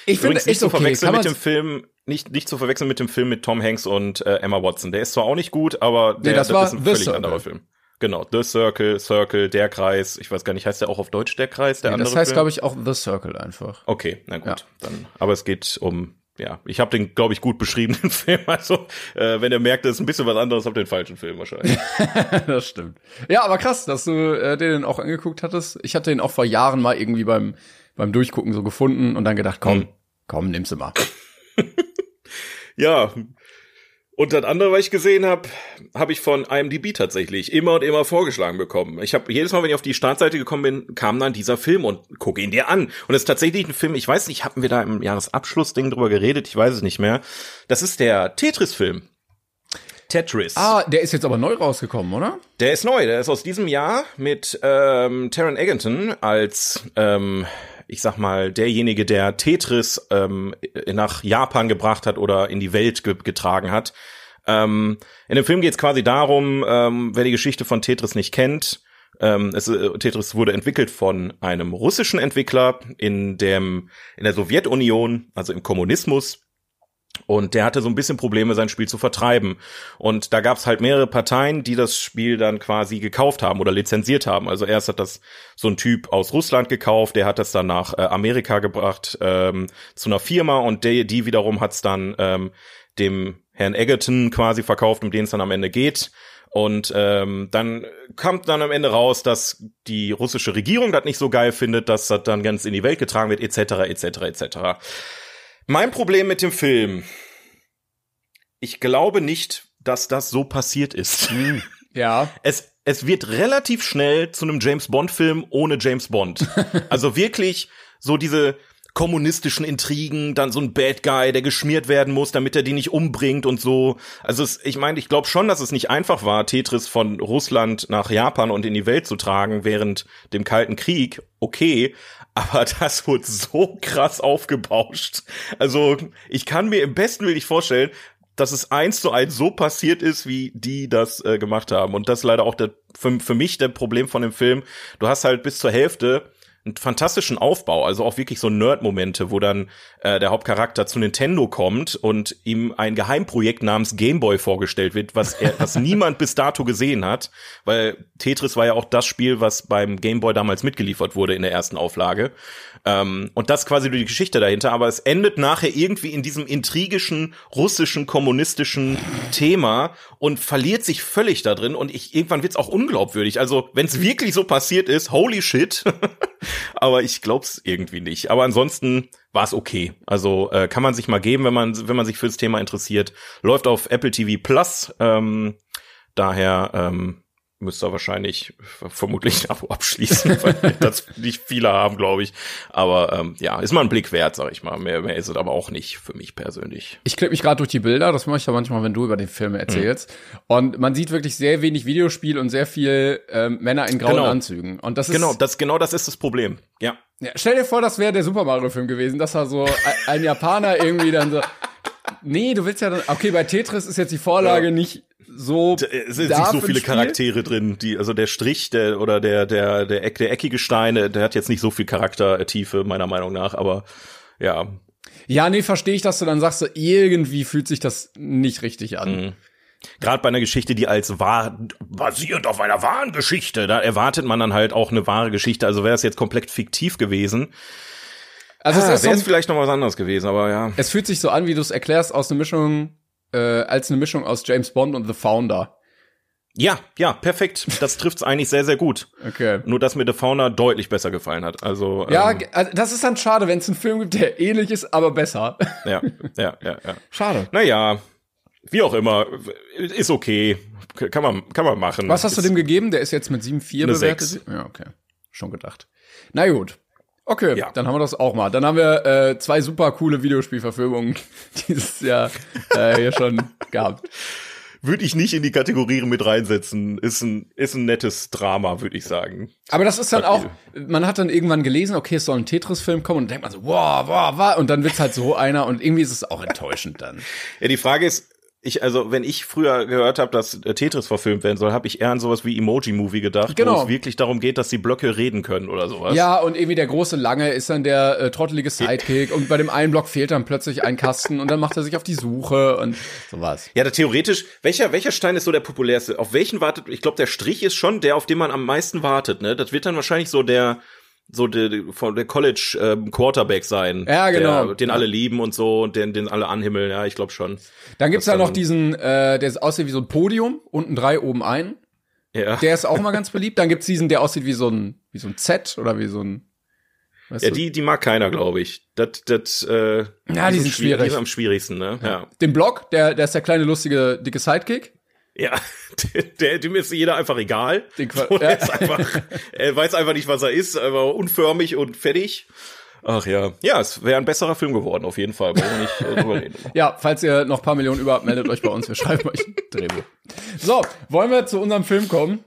Ich finde nicht echt zu okay. verwechseln Kann mit dem Film, nicht, nicht zu verwechseln mit dem Film mit Tom Hanks und äh, Emma Watson. Der ist zwar auch nicht gut, aber der, das war ist ein völlig anderer Film. Genau, The Circle, Circle, der Kreis. Ich weiß gar nicht, heißt der auch auf Deutsch der Kreis, der nee, andere das heißt, glaube ich, auch The Circle einfach. Okay, na gut, Ja. dann. Aber es geht um, ja, ich habe den, glaube ich, gut beschriebenen Film. Also, äh, wenn ihr merkt, das ist ein bisschen was anderes, habt ihr den falschen Film wahrscheinlich. das stimmt. Ja, aber krass, dass du äh, den auch angeguckt hattest. Ich hatte den auch vor Jahren mal irgendwie beim beim Durchgucken so gefunden und dann gedacht, komm, Hm. komm, nimm's mal. ja. Und das andere, was ich gesehen habe, habe ich von IMDb tatsächlich immer und immer vorgeschlagen bekommen. Ich habe jedes Mal, wenn ich auf die Startseite gekommen bin, kam dann dieser Film und guck ihn dir an. Und es ist tatsächlich ein Film, ich weiß nicht, hatten wir da im Jahresabschlussding drüber geredet, ich weiß es nicht mehr. Das ist der Tetris-Film. Tetris. Ah, der ist jetzt aber neu rausgekommen, oder? Der ist neu, der ist aus diesem Jahr mit ähm, Taron Egerton als, ähm, ich sag mal, derjenige, der Tetris ähm, nach Japan gebracht hat oder in die Welt ge getragen hat. Ähm, in dem Film geht es quasi darum, ähm, wer die Geschichte von Tetris nicht kennt, ähm, es, äh, Tetris wurde entwickelt von einem russischen Entwickler in dem in der Sowjetunion, also im Kommunismus. Und der hatte so ein bisschen Probleme, sein Spiel zu vertreiben. Und da gab es halt mehrere Parteien, die das Spiel dann quasi gekauft haben oder lizenziert haben. Also erst hat das so ein Typ aus Russland gekauft, der hat das dann nach äh, Amerika gebracht ähm, zu einer Firma und die, die wiederum hat es dann ähm, dem Herrn Egerton quasi verkauft, um den es dann am Ende geht. Und ähm, dann kommt dann am Ende raus, dass die russische Regierung das nicht so geil findet, dass das dann ganz in die Welt getragen wird, etc., etc., etc. Mein Problem mit dem Film, ich glaube nicht, dass das so passiert ist. Ja. Es, es wird relativ schnell zu einem James Bond Film ohne James Bond. Also wirklich so diese kommunistischen Intrigen, dann so ein Bad Guy, der geschmiert werden muss, damit er die nicht umbringt und so. Also es, ich meine, ich glaube schon, dass es nicht einfach war, Tetris von Russland nach Japan und in die Welt zu tragen während dem Kalten Krieg. Okay, aber das wurde so krass aufgebauscht. Also ich kann mir im besten Willen nicht vorstellen, dass es eins zu eins so passiert ist, wie die das äh, gemacht haben. Und das ist leider auch der, für, für mich der Problem von dem Film. Du hast halt bis zur Hälfte einen fantastischen Aufbau, also auch wirklich so Nerd-Momente, wo dann äh, der Hauptcharakter zu Nintendo kommt und ihm ein Geheimprojekt namens Gameboy vorgestellt wird, was er, was niemand bis dato gesehen hat, weil Tetris war ja auch das Spiel, was beim Gameboy damals mitgeliefert wurde in der ersten Auflage. Ähm, und das quasi die Geschichte dahinter, aber es endet nachher irgendwie in diesem intrigischen, russischen, kommunistischen Thema und verliert sich völlig da drin und ich, irgendwann wird's auch unglaubwürdig. Also, wenn es wirklich so passiert ist, holy shit. aber ich glaub's irgendwie nicht. Aber ansonsten war es okay. Also äh, kann man sich mal geben, wenn man, wenn man sich fürs Thema interessiert. Läuft auf Apple TV Plus. Ähm, daher ähm, müsst ihr wahrscheinlich vermutlich ein Abo abschließen, weil das nicht viele haben, glaube ich. Aber ähm, ja, ist mal ein Blick wert, sag ich mal. Mehr, mehr ist es aber auch nicht für mich persönlich. Ich klicke mich gerade durch die Bilder, das mache ich ja manchmal, wenn du über den Film erzählst. Und man sieht wirklich sehr wenig Videospiel und sehr viel ähm, Männer in grauen Genau. Anzügen. Und das ist Genau, das genau das ist das Problem. Ja. Ja, stell dir vor, das wäre der Super Mario Film gewesen, dass da so ein, ein Japaner irgendwie dann so. Nee, du willst ja dann. Okay, bei Tetris ist jetzt die Vorlage Ja. nicht so. Es sind nicht so viele. Charaktere drin, die, also der Strich, der, oder der, der, der, Eck, der eckige Stein, der- hat jetzt nicht so viel Charaktertiefe, meiner Meinung nach, aber ja, Ja, nee, verstehe ich, dass du dann sagst, so, irgendwie fühlt sich das nicht richtig an. Mhm. Gerade bei einer Geschichte, die als wahr basierend auf einer wahren Geschichte, da erwartet man dann halt auch eine wahre Geschichte. Also wäre es jetzt komplett fiktiv gewesen, Also ah, es, ist so, wäre es vielleicht noch was anderes gewesen, aber ja. es fühlt sich so an, wie du es erklärst, aus einer Mischung, äh, als eine Mischung aus James Bond und The Founder. Ja, ja, perfekt. Das trifft's eigentlich sehr, sehr gut. Okay. Nur, dass mir The Fauna deutlich besser gefallen hat. Also Ja, ähm, also das ist dann schade, wenn es einen Film gibt, der ähnlich ist, aber besser. ja, ja, ja, ja. Schade. Naja, wie auch immer, ist okay. Kann man, kann man machen. Was hast du Ist- dem gegeben? Der ist jetzt mit 7,4 Eine bewertet. Sechs. Ja, okay. Schon gedacht. Na gut. Okay, Ja. dann haben wir das auch mal. Dann haben wir äh, zwei super coole Videospielverfilmungen dieses Jahr äh, hier schon gehabt. Würde ich nicht in die Kategorie mit reinsetzen. Ist ein, ist ein nettes Drama, würde ich sagen. Aber das ist dann auch, man hat dann irgendwann gelesen, okay, es soll ein Tetris-Film kommen und dann denkt man so, wow, wow, wow, und dann wird's halt so einer und irgendwie ist es auch enttäuschend dann. Ja, die Frage ist, ich, also, wenn ich früher gehört habe, dass äh, Tetris verfilmt werden soll, habe ich eher an sowas wie Emoji-Movie gedacht, Genau. wo es wirklich darum geht, dass die Blöcke reden können oder sowas. Ja, und irgendwie der große Lange ist dann der äh, trottelige Sidekick und bei dem einen Block fehlt dann plötzlich ein Kasten und dann macht er sich auf die Suche und sowas. Ja, da theoretisch, welcher, welcher Stein ist so der populärste? Auf welchen wartet, ich glaube, der Strich ist schon der, auf den man am meisten wartet, ne? Das wird dann wahrscheinlich so der, so der, von der College ähm, Quarterback sein. Ja, genau. Der, den alle lieben und so und den, den alle anhimmeln, ja, ich glaube schon. Dann gibt's da noch diesen, äh, der aussieht wie so ein Podium, unten drei, oben ein. Ja. Der ist auch mal ganz beliebt. Dann gibt's diesen, der aussieht wie so ein, wie so ein Z oder wie so ein, weißt Ja, du? die, die mag keiner, glaube ich. Das, das, äh, Ja, die sind schwierig. Die sind am schwierigsten, ne? Ja. Den Block, der, der ist der kleine, lustige, dicke Sidekick. Ja, der, dem ist jeder einfach egal. Den So, Ja. ist einfach, er weiß einfach nicht, was er ist, aber unförmig und fertig. Ach ja. Ja, es wäre ein besserer Film geworden, auf jeden Fall. Wir nicht äh, drüber reden. Ja, falls ihr noch ein paar Millionen über habt, meldet euch bei uns. Wir schreiben euch ein Drehbuch. So, wollen wir zu unserem Film kommen?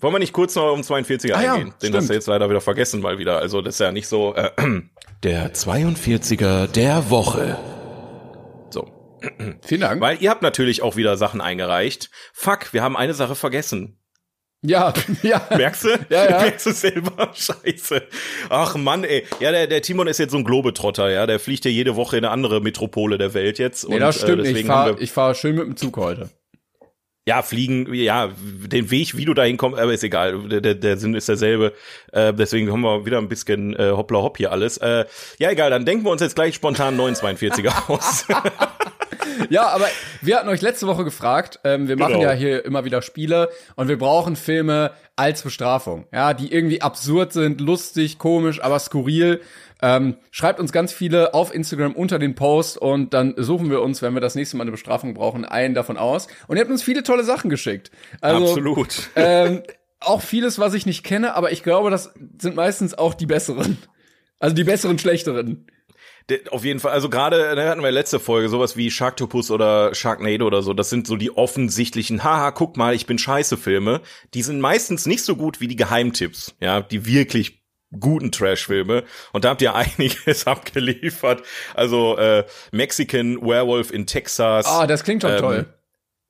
Wollen wir nicht kurz noch um 42er Ah ja, eingehen? Den hast du jetzt leider wieder vergessen mal wieder. Also das ist ja nicht so. Äh, der 42er der Woche. Vielen Dank. Weil ihr habt natürlich auch wieder Sachen eingereicht. Fuck, wir haben eine Sache vergessen. ja, ja. Merkst du? Ja, ja. Merkst du selber? Scheiße. Ach Mann, ey. Ja, der, der Timon ist jetzt so ein Globetrotter, ja. Der fliegt ja jede Woche in eine andere Metropole der Welt jetzt. Nee, das stimmt äh. Ich fahre fahr schön mit dem Zug heute. ja, fliegen, ja, den Weg, wie du da hinkommst, aber ist egal. Der, der, der Sinn ist derselbe. Äh, deswegen haben wir wieder ein bisschen äh, hoppla hopp hier alles. Äh, ja, egal, dann denken wir uns jetzt gleich spontan 942er aus. Ja, aber wir hatten euch letzte Woche gefragt, ähm, wir machen Genau. ja hier immer wieder Spiele und wir brauchen Filme als Bestrafung, ja, die irgendwie absurd sind, lustig, komisch, aber skurril. Ähm, schreibt uns ganz viele auf Instagram unter den Post und dann suchen wir uns, wenn wir das nächste Mal eine Bestrafung brauchen, einen davon aus. Und ihr habt uns viele tolle Sachen geschickt. Also, Absolut. Ähm, auch vieles, was ich nicht kenne, aber ich glaube, das sind meistens auch die besseren. Also die besseren, schlechteren. Der- Auf jeden Fall, also gerade hatten wir letzte Folge sowas wie Sharktopus oder Sharknado oder so. Das sind so die offensichtlichen, haha, guck mal, ich bin scheiße Filme. Die sind meistens nicht so gut wie die Geheimtipps, ja, die wirklich guten Trash-Filme. Und da habt ihr einiges abgeliefert. Also äh, Mexican Werewolf in Texas. Ah, das klingt schon Ähm, toll.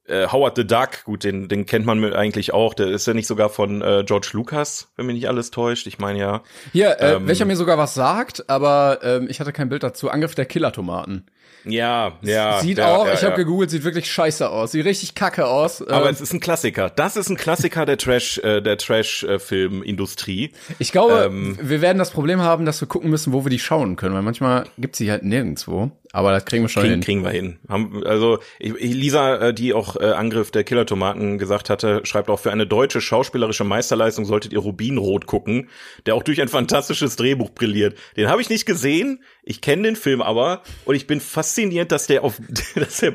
Äh, Howard the Duck, gut, den, den kennt man eigentlich auch. Der ist ja nicht sogar von äh, George Lucas, wenn mich nicht alles täuscht. Ich meine ja. Hier, äh, ähm, welcher mir sogar was sagt, aber ähm, ich hatte kein Bild dazu. Angriff der Killertomaten. Ja, ja. sieht ja, auch, ja, ich habe ja. gegoogelt, sieht wirklich scheiße aus. Sieht richtig kacke aus. Aber Ähm, es ist ein Klassiker. Das ist ein Klassiker der Trash, äh, der Trash-Filmindustrie. ich glaube, ähm, wir werden das Problem haben, dass wir gucken müssen, wo wir die schauen können, weil manchmal gibt's sie halt nirgendwo. Aber das kriegen wir schon kriegen, hin. kriegen wir hin. Haben, also ich, ich- Lisa, äh, die auch äh, Angriff der Killertomaten gesagt hatte, schreibt auch für eine deutsche schauspielerische Meisterleistung solltet ihr Rubinrot gucken, der auch durch ein fantastisches Drehbuch brilliert. Den habe ich nicht gesehen, ich kenne den Film aber und ich bin fasziniert, dass der auf, dass der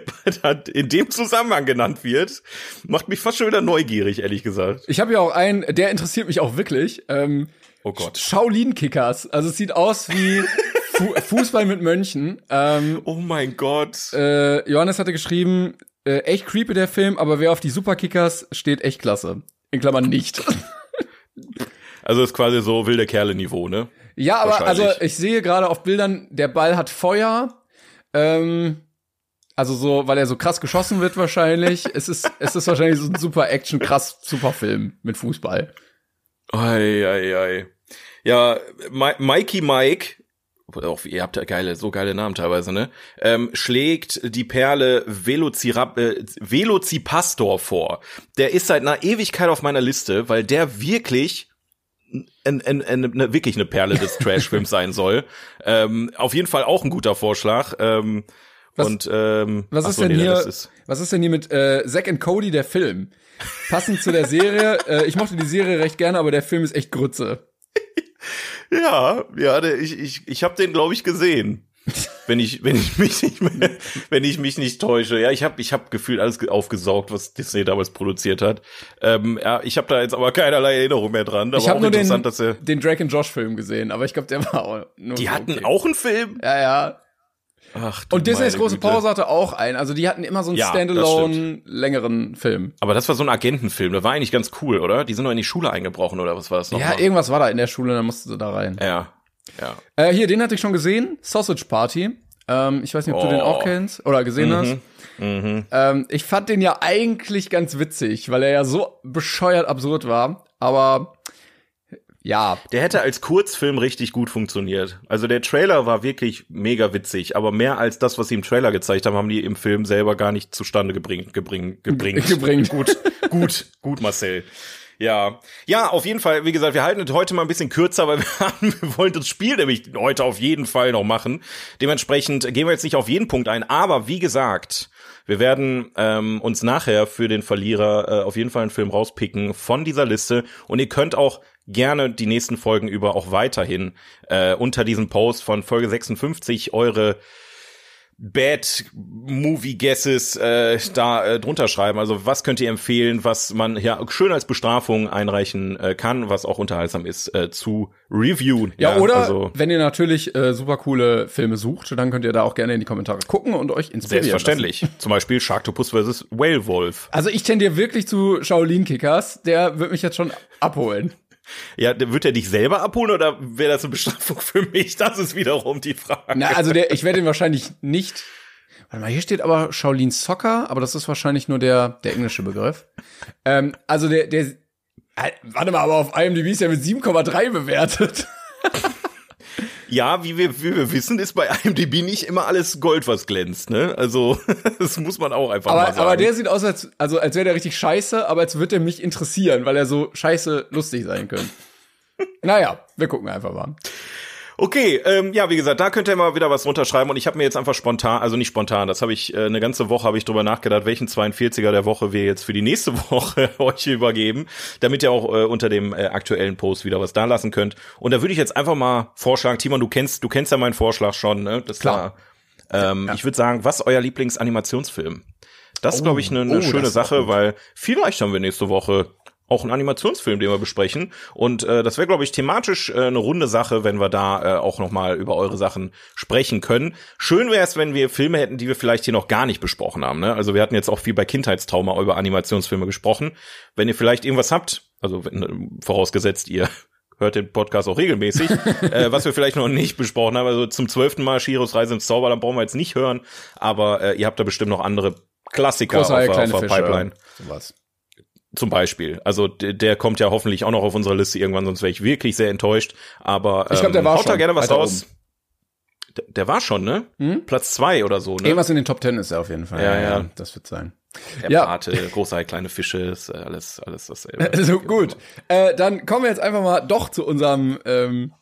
in dem Zusammenhang genannt wird. Macht mich fast schon wieder neugierig, ehrlich gesagt. Ich habe ja auch einen, der interessiert mich auch wirklich. Ähm, Oh Gott. Shaolin Kickers. Also es sieht aus wie Fu Fußball mit Mönchen. Ähm, Oh mein Gott. äh, Johannes hatte geschrieben, äh, echt creepy der Film, aber wer auf die Superkickers steht, echt klasse. In Klammern nicht. Also ist quasi so wilde Kerle-Niveau, ne? ja, aber also ich sehe gerade auf Bildern, der Ball hat Feuer. Ähm, also so, weil er so krass geschossen wird wahrscheinlich. es ist, es ist wahrscheinlich so ein super Action, krass super Film mit Fußball. Ei, ei, ei. Ja, Mi Mikey Mike, auch, ihr habt ja geile, so geile Namen teilweise, ne? Ähm, schlägt die Perle Velocirap äh, Velocipastor vor. Der ist seit einer Ewigkeit auf meiner Liste, weil der wirklich ein, ein, ein, eine, wirklich eine Perle des Trash-Films sein soll. Ähm, auf jeden Fall auch ein guter Vorschlag. Ähm, Was- und ähm, Was ist so, denn nee, hier? ist- was ist denn hier mit äh, Zack and Cody der Film? Passend zu der Serie. Äh, ich mochte die Serie recht gerne, aber der Film ist echt Grütze. Ja, ja, ich, ich, ich habe den, glaube ich, gesehen. wenn ich, wenn ich mich nicht, mehr, wenn ich mich nicht täusche. Ja, ich habe, ich habe gefühlt alles ge- aufgesaugt, was Disney damals produziert hat. Ähm, ja, ich habe da jetzt aber keinerlei Erinnerung mehr dran. Aber ich habe nur den, er. den Drake and Josh Film gesehen, aber ich glaube, der war auch nur Die so hatten okay. auch einen Film. Ja, ja. Ach, du Und Disneys große Güte. Pause hatte auch einen. Also die hatten immer so einen Ja, Standalone längeren Film. Aber das war so ein Agentenfilm. Der war eigentlich ganz cool, oder? Die sind noch in die Schule eingebrochen oder was war das noch? Ja, irgendwas war da in der Schule, dann musste sie da rein. ja, ja. Äh, hier, den hatte ich schon gesehen. Sausage Party. Ähm, ich weiß nicht, ob du Oh. den auch kennst oder gesehen hast. Mhm. Ähm, ich fand den ja eigentlich ganz witzig, weil er ja so bescheuert absurd war. Aber ja, Der hätte als Kurzfilm richtig gut funktioniert. Also der Trailer war wirklich mega witzig, aber mehr als das, was sie im Trailer gezeigt haben, haben die im Film selber gar nicht zustande gebringt. gebring, gebringt. Gebringt. Gut, gut, gut, Marcel. Ja, ja, auf jeden Fall. Wie gesagt, wir halten es heute mal ein bisschen kürzer, weil wir, haben, wir wollen das Spiel nämlich heute auf jeden Fall noch machen. Dementsprechend gehen wir jetzt nicht auf jeden Punkt ein, aber wie gesagt, wir werden ähm, uns nachher für den Verlierer äh, auf jeden Fall einen Film rauspicken von dieser Liste und ihr könnt auch gerne die nächsten Folgen über auch weiterhin äh, unter diesem Post von Folge 56 eure Bad Movie Guesses äh, da äh, drunter schreiben. Also was könnt ihr empfehlen, was man ja schön als Bestrafung einreichen äh, kann, was auch unterhaltsam ist äh, zu reviewen. Ja, oder also wenn ihr natürlich äh, super coole Filme sucht, dann könnt ihr da auch gerne in die Kommentare gucken und euch inspirieren. selbstverständlich. Zum Beispiel Sharktopus vs. Whale Wolf. Lassen. Also ich tendiere wirklich zu Shaolin Kickers, der wird mich jetzt schon abholen. Ja, wird er dich selber abholen oder wäre das eine Bestrafung für mich? Das ist wiederum die Frage. Na, also der, ich werde ihn wahrscheinlich nicht. Warte mal, hier steht aber Shaolin Soccer, aber das ist wahrscheinlich nur der, der englische Begriff. Ähm, also der, der, äh, warte mal, aber auf IMDb ist er mit 7,3 bewertet. Ja, wie wir, wie wir wissen, ist bei IMDb nicht immer alles Gold, was glänzt, ne? Also, das muss man auch einfach mal Aber, sagen. aber der sieht aus, als, also als wäre der richtig scheiße, aber als würde er mich interessieren, weil er so scheiße lustig sein könnte. naja, wir gucken einfach mal. Okay, ähm, ja, wie gesagt, da könnt ihr mal wieder was runterschreiben und ich habe mir jetzt einfach spontan, also nicht spontan, das habe ich äh, eine ganze Woche habe ich drüber nachgedacht, welchen 42er der Woche wir jetzt für die nächste Woche euch übergeben, damit ihr auch äh, unter dem äh, aktuellen Post wieder was da lassen könnt. Und da würde ich jetzt einfach mal vorschlagen, Timon, du kennst, du kennst ja meinen Vorschlag schon, ne? Das Klar. War, ähm, Ich würde sagen, was euer Lieblingsanimationsfilm? Das ist, glaube ich, eine oh, ne das schöne Sache, weil vielleicht haben wir nächste Woche auch einen Animationsfilm, den wir besprechen. Und äh, das wäre, glaube ich, thematisch äh, eine runde Sache, wenn wir da äh, auch noch mal über eure Sachen sprechen können. Schön wäre es, wenn wir Filme hätten, die wir vielleicht hier noch gar nicht besprochen haben. Ne? Also wir hatten jetzt auch viel bei Kindheitstrauma über Animationsfilme gesprochen. Wenn ihr vielleicht irgendwas habt, also wenn, äh, vorausgesetzt ihr hört den Podcast auch regelmäßig, äh, was wir vielleicht noch nicht besprochen haben. Also zum zwölften Mal Shiros Reise ins Zauberland brauchen wir jetzt nicht hören, aber äh, ihr habt da bestimmt noch andere Klassiker Große auf, auf der. Pipeline. Sowas. Zum Beispiel. Also der, der kommt ja hoffentlich auch noch auf unserer Liste irgendwann, sonst wäre ich wirklich sehr enttäuscht. Aber ähm, Ich glaub, der war haut da schon gerne was raus. Der, der war schon, ne? Hm? Platz zwei oder so, ne? Irgendwas in den Top Ten ist er auf jeden Fall. Ja, ja. Das wird sein. Der ja. Pate, große kleine Fische, ist äh, alles, alles dasselbe. Also gut. Äh, dann kommen wir jetzt einfach mal doch zu unserem ähm,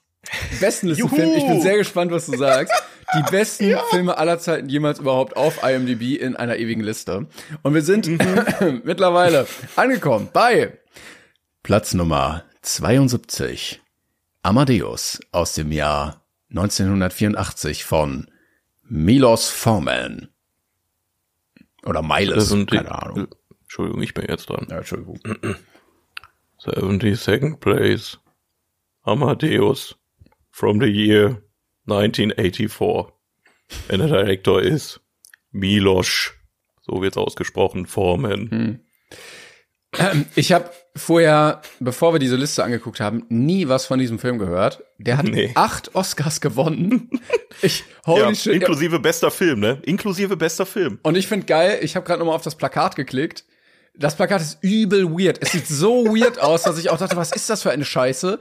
besten. Juhu! Ich bin sehr gespannt, was du sagst. Die besten Filme aller Zeiten jemals überhaupt auf IMDb in einer ewigen Liste. Und wir sind Mhm. mittlerweile angekommen bei Platz Nummer 72. Amadeus aus dem Jahr 1984 von Milos Forman. Oder Miles, sind die- keine Ahnung. Entschuldigung, ich bin jetzt dran. Ja, Entschuldigung. 72nd place. Amadeus from the year 1984. And der Director ist Milos. So wird's ausgesprochen, Forman. Ich habe vorher, bevor wir diese Liste angeguckt haben, nie was von diesem Film gehört. Der hat Nee. acht Oscars gewonnen. Ich, holy Ja, shit. inklusive bester Film, ne? Inklusive bester Film. Und ich finde geil, ich habe gerade nochmal auf das Plakat geklickt. Das Plakat ist übel weird. Es sieht so weird aus, dass ich auch dachte, was ist das für eine Scheiße?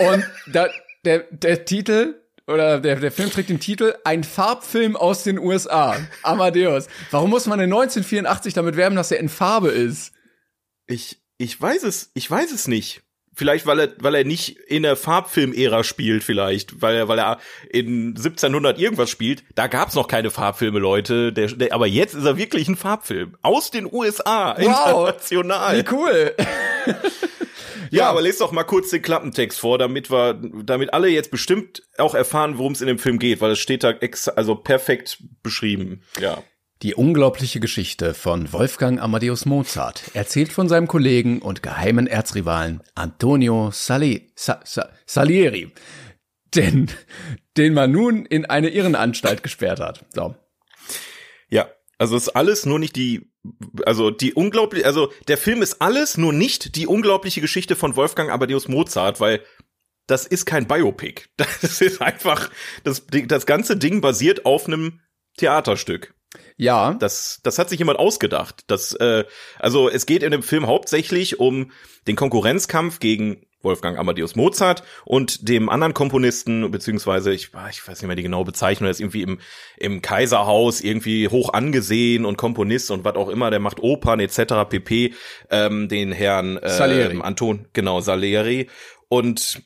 Und da, der, der Titel oder der, der Film trägt den Titel Ein Farbfilm aus den USA. Amadeus. Warum muss man in 1984 damit werben, dass er in Farbe ist? Ich, ich weiß es, ich weiß es nicht. vielleicht weil er weil er nicht in der Farbfilm-Ära spielt vielleicht, weil er weil er in 1700 irgendwas spielt. Da gab's noch keine Farbfilme, Leute. Der, der, aber jetzt ist er wirklich ein Farbfilm aus den USA, Wow. international. Wie cool. Ja, aber lest doch mal kurz den Klappentext vor, damit wir, damit alle jetzt bestimmt auch erfahren, worum es in dem Film geht, weil es steht da ex also perfekt beschrieben. Ja. Die unglaubliche Geschichte von Wolfgang Amadeus Mozart, erzählt von seinem Kollegen und geheimen Erzrivalen Antonio Sali Sa Sa Salieri, den, den man nun in eine Irrenanstalt gesperrt hat. So. Ja, also ist alles nur nicht die, also die unglaublich, also der Film ist alles nur nicht die unglaubliche Geschichte von Wolfgang Amadeus Mozart, weil das ist kein Biopic. Das ist einfach, das, das ganze Ding basiert auf einem Theaterstück. Ja, Das, das hat sich jemand ausgedacht. Das, äh, also es geht in dem Film hauptsächlich um den Konkurrenzkampf gegen Wolfgang Amadeus Mozart und dem anderen Komponisten, beziehungsweise ich, ah, ich weiß nicht mehr die genaue Bezeichnung, der ist irgendwie im, im Kaiserhaus irgendwie hoch angesehen und Komponist und was auch immer, der macht Opern etc. pp. Ähm, den Herrn äh, Salieri. Anton, genau, Salieri. Und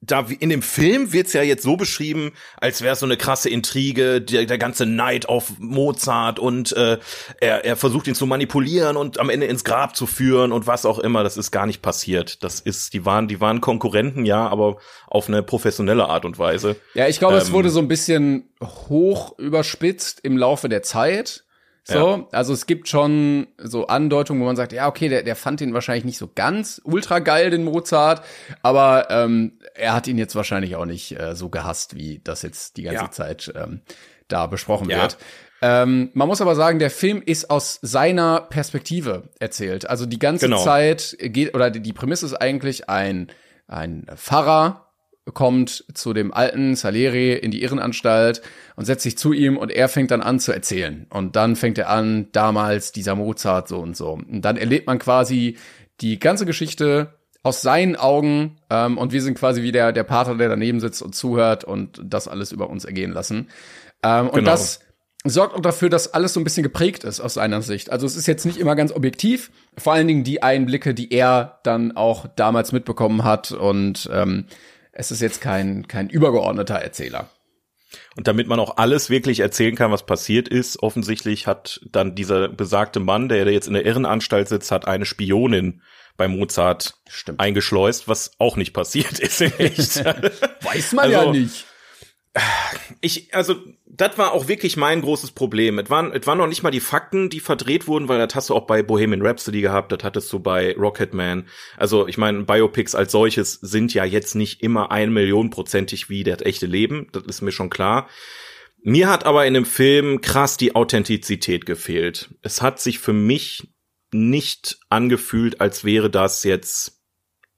da in dem Film wird's ja jetzt so beschrieben, als wäre es so eine krasse Intrige, der, der ganze Neid auf Mozart und äh, er, er versucht ihn zu manipulieren und am Ende ins Grab zu führen und was auch immer. Das ist gar nicht passiert. Das ist, die waren, die waren Konkurrenten, ja, aber auf eine professionelle Art und Weise. Ja, ich glaube, es Ähm, wurde so ein bisschen hoch überspitzt im Laufe der Zeit. So, Ja. also es gibt schon so Andeutungen, wo man sagt, ja, okay, der, der fand ihn wahrscheinlich nicht so ganz ultra geil, den Mozart, aber ähm, er hat ihn jetzt wahrscheinlich auch nicht äh, so gehasst, wie das jetzt die ganze Ja. Zeit ähm, da besprochen Ja. wird. Ähm, man muss aber sagen, der Film ist aus seiner Perspektive erzählt. Also die ganze Genau. Zeit geht, oder die, Prämisse ist eigentlich ein, ein Pfarrer, kommt zu dem alten Salieri in die Irrenanstalt und setzt sich zu ihm und er fängt dann an zu erzählen. Und dann fängt er an, damals dieser Mozart so und so. Und dann erlebt man quasi die ganze Geschichte aus seinen Augen ähm, und wir sind quasi wie der, der Pater, der daneben sitzt und zuhört und das alles über uns ergehen lassen. Ähm, und Genau. das sorgt auch dafür, dass alles so ein bisschen geprägt ist aus seiner Sicht. Also es ist jetzt nicht immer ganz objektiv, vor allen Dingen die Einblicke, die er dann auch damals mitbekommen hat und ähm, es ist jetzt kein, kein übergeordneter Erzähler. Und damit man auch alles wirklich erzählen kann, was passiert ist, offensichtlich hat dann dieser besagte Mann, der jetzt in der Irrenanstalt sitzt, hat eine Spionin bei Mozart Stimmt. eingeschleust, was auch nicht passiert ist echt. Weiß man Also, ja nicht. ich, also, das war auch wirklich mein großes Problem. Es waren, es waren noch nicht mal die Fakten, die verdreht wurden, weil das hast du auch bei Bohemian Rhapsody gehabt, das hattest du bei Rocketman. Also, ich meine, Biopics als solches sind ja jetzt nicht immer ein Millionenprozentig wie das echte Leben. Das ist mir schon klar. Mir hat aber in dem Film krass die Authentizität gefehlt. Es hat sich für mich nicht angefühlt, als wäre das jetzt,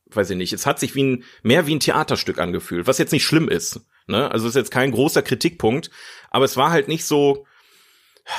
weiß ich nicht, es hat sich wie ein, mehr wie ein Theaterstück angefühlt, was jetzt nicht schlimm ist. Ne? Also ist jetzt kein großer Kritikpunkt, aber es war halt nicht so,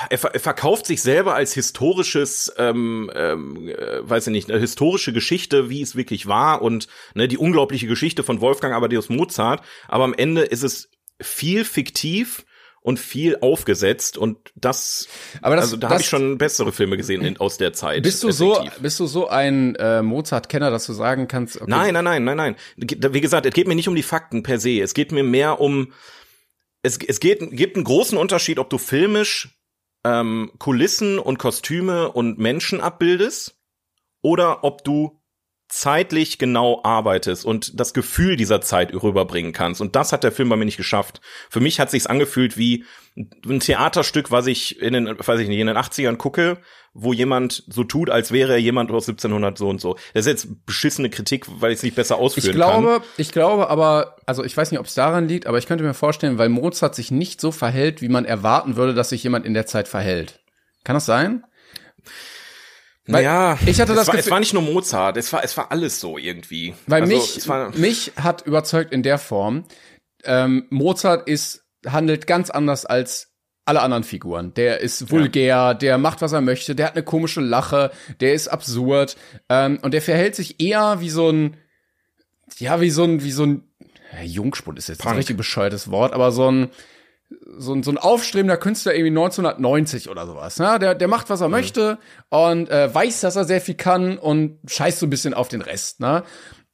er, ver- er verkauft sich selber als historisches, ähm, ähm, äh, weiß ich nicht, eine historische Geschichte, wie es wirklich war und ne, die unglaubliche Geschichte von Wolfgang Amadeus Mozart. Aber am Ende ist es viel fiktiv und viel aufgesetzt und das, Aber das- also da habe ich schon bessere Filme gesehen in, aus der Zeit. Bist du so, effektiv. bist du so ein äh, Mozart-Kenner, dass du sagen kannst, okay, Nein, nein, nein, nein, nein. Wie gesagt, es geht mir nicht um die Fakten per se. Es geht mir mehr um, es, es geht, gibt einen großen Unterschied, ob du filmisch ähm, Kulissen und Kostüme und Menschen abbildest oder ob du zeitlich genau arbeitest und das Gefühl dieser Zeit rüberbringen kannst. Und das hat der Film bei mir nicht geschafft. Für mich hat sich's angefühlt wie ein Theaterstück, was ich in den, weiß ich nicht, in den 80ern gucke, wo jemand so tut, als wäre er jemand aus 1700 so und so. Das ist jetzt beschissene Kritik, weil ich es nicht besser ausführen Ich glaube, kann. ich glaube aber, also ich weiß nicht, ob es daran liegt, aber ich könnte mir vorstellen, weil Mozart sich nicht so verhält, wie man erwarten würde, dass sich jemand in der Zeit verhält. Kann das sein? Weil ja, ich hatte es das war, Gefühl- es war nicht nur Mozart, es war, es war alles so irgendwie. Weil also, mich, war, mich hat überzeugt in der Form, ähm, Mozart ist, handelt ganz anders als alle anderen Figuren. Der ist vulgär, der macht, was er möchte, der hat eine komische Lache, der ist absurd ähm, und der verhält sich eher wie so ein, ja, wie so ein, wie so ein, ja, Jungspund ist jetzt ein richtig bescheuertes Wort, aber so ein, so ein, so ein aufstrebender Künstler irgendwie 1990 oder sowas. Ne? Der, der macht, was er möchte und äh, weiß, dass er sehr viel kann und scheißt so ein bisschen auf den Rest. Ne?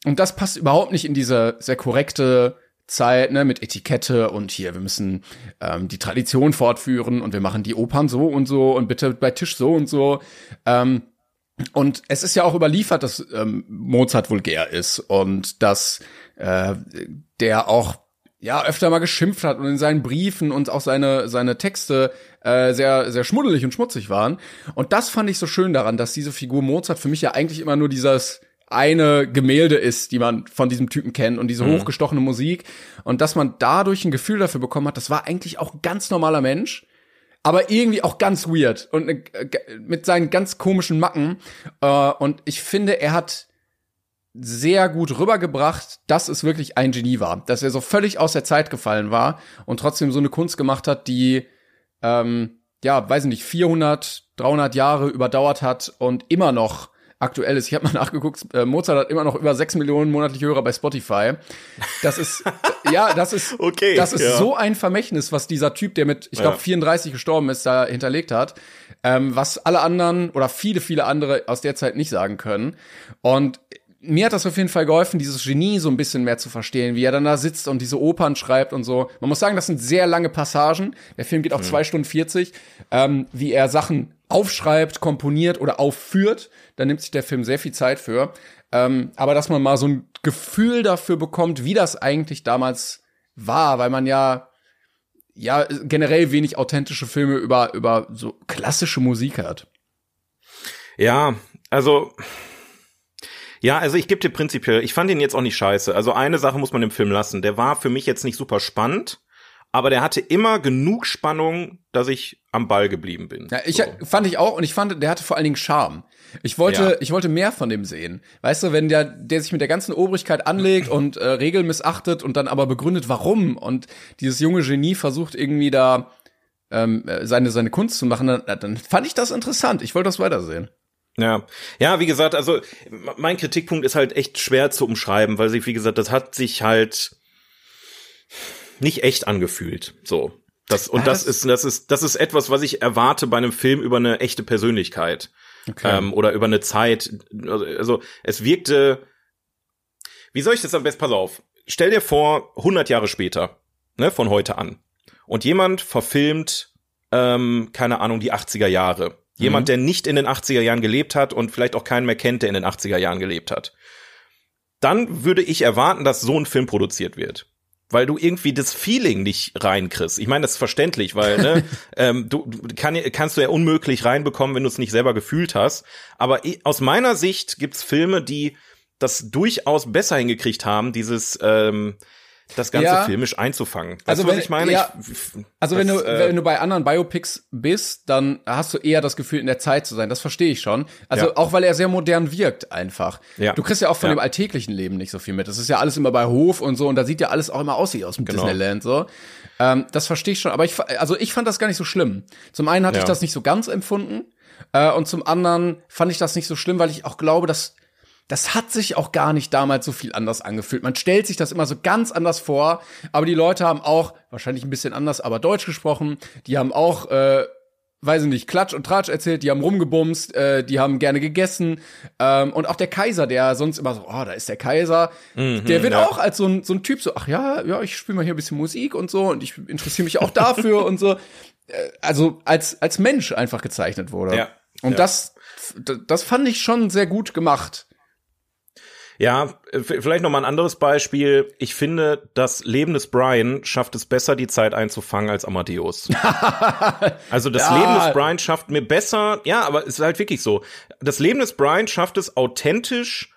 und das passt überhaupt nicht in diese sehr korrekte Zeit, ne, mit Etikette und hier, wir müssen ähm, die Tradition fortführen und wir machen die Opern so und so und bitte bei Tisch so und so. Ähm, und es ist ja auch überliefert, dass ähm, Mozart vulgär ist und dass äh, der auch ja öfter mal geschimpft hat und in seinen Briefen und auch seine seine Texte äh, sehr sehr schmuddelig und schmutzig waren. Und das fand ich so schön daran, dass diese Figur Mozart für mich ja eigentlich immer nur dieses eine Gemälde ist, die man von diesem Typen kennt und diese mhm. hochgestochene Musik und dass man dadurch ein Gefühl dafür bekommen hat, das war eigentlich auch ein ganz normaler Mensch, aber irgendwie auch ganz weird und äh, mit seinen ganz komischen Macken äh, und ich finde, er hat sehr gut rübergebracht, dass es wirklich ein Genie war, dass er so völlig aus der Zeit gefallen war und trotzdem so eine Kunst gemacht hat, die ähm, ja, weiß nicht, 400, 300 Jahre überdauert hat und immer noch aktuell ist. Ich habe mal nachgeguckt, äh, Mozart hat immer noch über sechs Millionen monatliche Hörer bei Spotify. Das ist, ja, das ist, okay, das ist ja. so ein Vermächtnis, was dieser Typ, der mit, ich glaube, ja. 34 gestorben ist, da hinterlegt hat, ähm, was alle anderen oder viele, viele andere aus der Zeit nicht sagen können. Und mir hat das auf jeden Fall geholfen, dieses Genie so ein bisschen mehr zu verstehen, wie er dann da sitzt und diese Opern schreibt und so. Man muss sagen, das sind sehr lange Passagen. Der Film geht auch mhm. zwei Stunden 40, ähm, wie er Sachen aufschreibt, komponiert oder aufführt. Da nimmt sich der Film sehr viel Zeit für. Ähm, aber dass man mal so ein Gefühl dafür bekommt, wie das eigentlich damals war, weil man ja ja generell wenig authentische Filme über über so klassische Musik hat. Ja, also ja, also ich gebe dir prinzipiell, ich fand ihn jetzt auch nicht scheiße. Also eine Sache muss man im Film lassen. Der war für mich jetzt nicht super spannend aber der hatte immer genug Spannung, dass ich am Ball geblieben bin. Ja, ich so. fand ich auch und ich fand, der hatte vor allen Dingen Charme. Ich wollte, ja. ich wollte mehr von dem sehen. Weißt du, wenn der, der sich mit der ganzen Obrigkeit anlegt und äh, Regeln missachtet und dann aber begründet, warum und dieses junge Genie versucht irgendwie da ähm, seine seine Kunst zu machen, dann, dann fand ich das interessant. Ich wollte das weitersehen. Ja, ja, wie gesagt, also mein Kritikpunkt ist halt echt schwer zu umschreiben, weil sich, wie gesagt, das hat sich halt nicht echt angefühlt. So. Das, und das, das ist, das ist, das ist etwas, was ich erwarte bei einem Film über eine echte Persönlichkeit. Okay. Ähm, oder über eine Zeit. Also, es wirkte, wie soll ich das am besten, pass auf. Stell dir vor, 100 Jahre später, ne, von heute an. Und jemand verfilmt, ähm, keine Ahnung, die 80er Jahre. Jemand, mhm. der nicht in den 80er Jahren gelebt hat und vielleicht auch keinen mehr kennt, der in den 80er Jahren gelebt hat. Dann würde ich erwarten, dass so ein Film produziert wird weil du irgendwie das Feeling nicht reinkriegst. Ich meine, das ist verständlich, weil ne, ähm, du kann, kannst du ja unmöglich reinbekommen, wenn du es nicht selber gefühlt hast. Aber aus meiner Sicht gibt's Filme, die das durchaus besser hingekriegt haben, dieses ähm, das Ganze ja. filmisch einzufangen. Weißt also du, wenn, ich meine? Ja, ich, also das, wenn du äh, wenn du bei anderen Biopics bist, dann hast du eher das Gefühl, in der Zeit zu sein. Das verstehe ich schon. Also ja. auch weil er sehr modern wirkt, einfach. Ja. Du kriegst ja auch von dem alltäglichen Leben nicht so viel mit. Das ist ja alles immer bei Hof und so und da sieht ja alles auch immer aus wie aus dem genau. Disneyland so. Ähm, das verstehe ich schon. Aber ich also ich fand das gar nicht so schlimm. Zum einen hatte ich das nicht so ganz empfunden äh, und zum anderen fand ich das nicht so schlimm, weil ich auch glaube, dass das hat sich auch gar nicht damals so viel anders angefühlt. Man stellt sich das immer so ganz anders vor, aber die Leute haben auch, wahrscheinlich ein bisschen anders, aber Deutsch gesprochen, die haben auch, äh, weiß ich nicht, Klatsch und Tratsch erzählt, die haben rumgebumst, äh, die haben gerne gegessen. Ähm, und auch der Kaiser, der sonst immer so, oh, da ist der Kaiser, mhm, der wird ja. auch als so ein, so ein Typ so, ach ja, ja, ich spiele mal hier ein bisschen Musik und so und ich interessiere mich auch dafür und so. Äh, also als, als Mensch einfach gezeichnet wurde. Ja. Und ja. das, das fand ich schon sehr gut gemacht. Ja, vielleicht noch mal ein anderes Beispiel. Ich finde, das Leben des Brian schafft es besser, die Zeit einzufangen als Amadeus. also das ja. Leben des Brian schafft mir besser, ja, aber es ist halt wirklich so. Das Leben des Brian schafft es authentisch,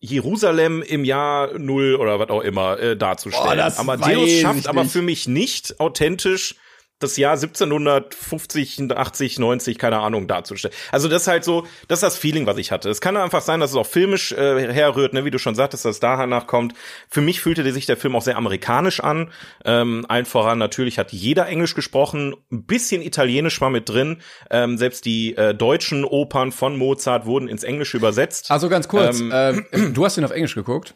Jerusalem im Jahr null oder was auch immer äh, darzustellen. Boah, Amadeus schafft aber für mich nicht authentisch das Jahr 1750, 80, 90, keine Ahnung, darzustellen. Also das ist halt so, das ist das Feeling, was ich hatte. Es kann einfach sein, dass es auch filmisch äh, herrührt, ne, wie du schon sagtest, dass es danach kommt. Für mich fühlte sich der Film auch sehr amerikanisch an. Ähm, allen voran natürlich hat jeder Englisch gesprochen, ein bisschen Italienisch war mit drin. Ähm, selbst die äh, deutschen Opern von Mozart wurden ins Englische übersetzt. Also ganz kurz, ähm, äh, du hast ihn auf Englisch geguckt?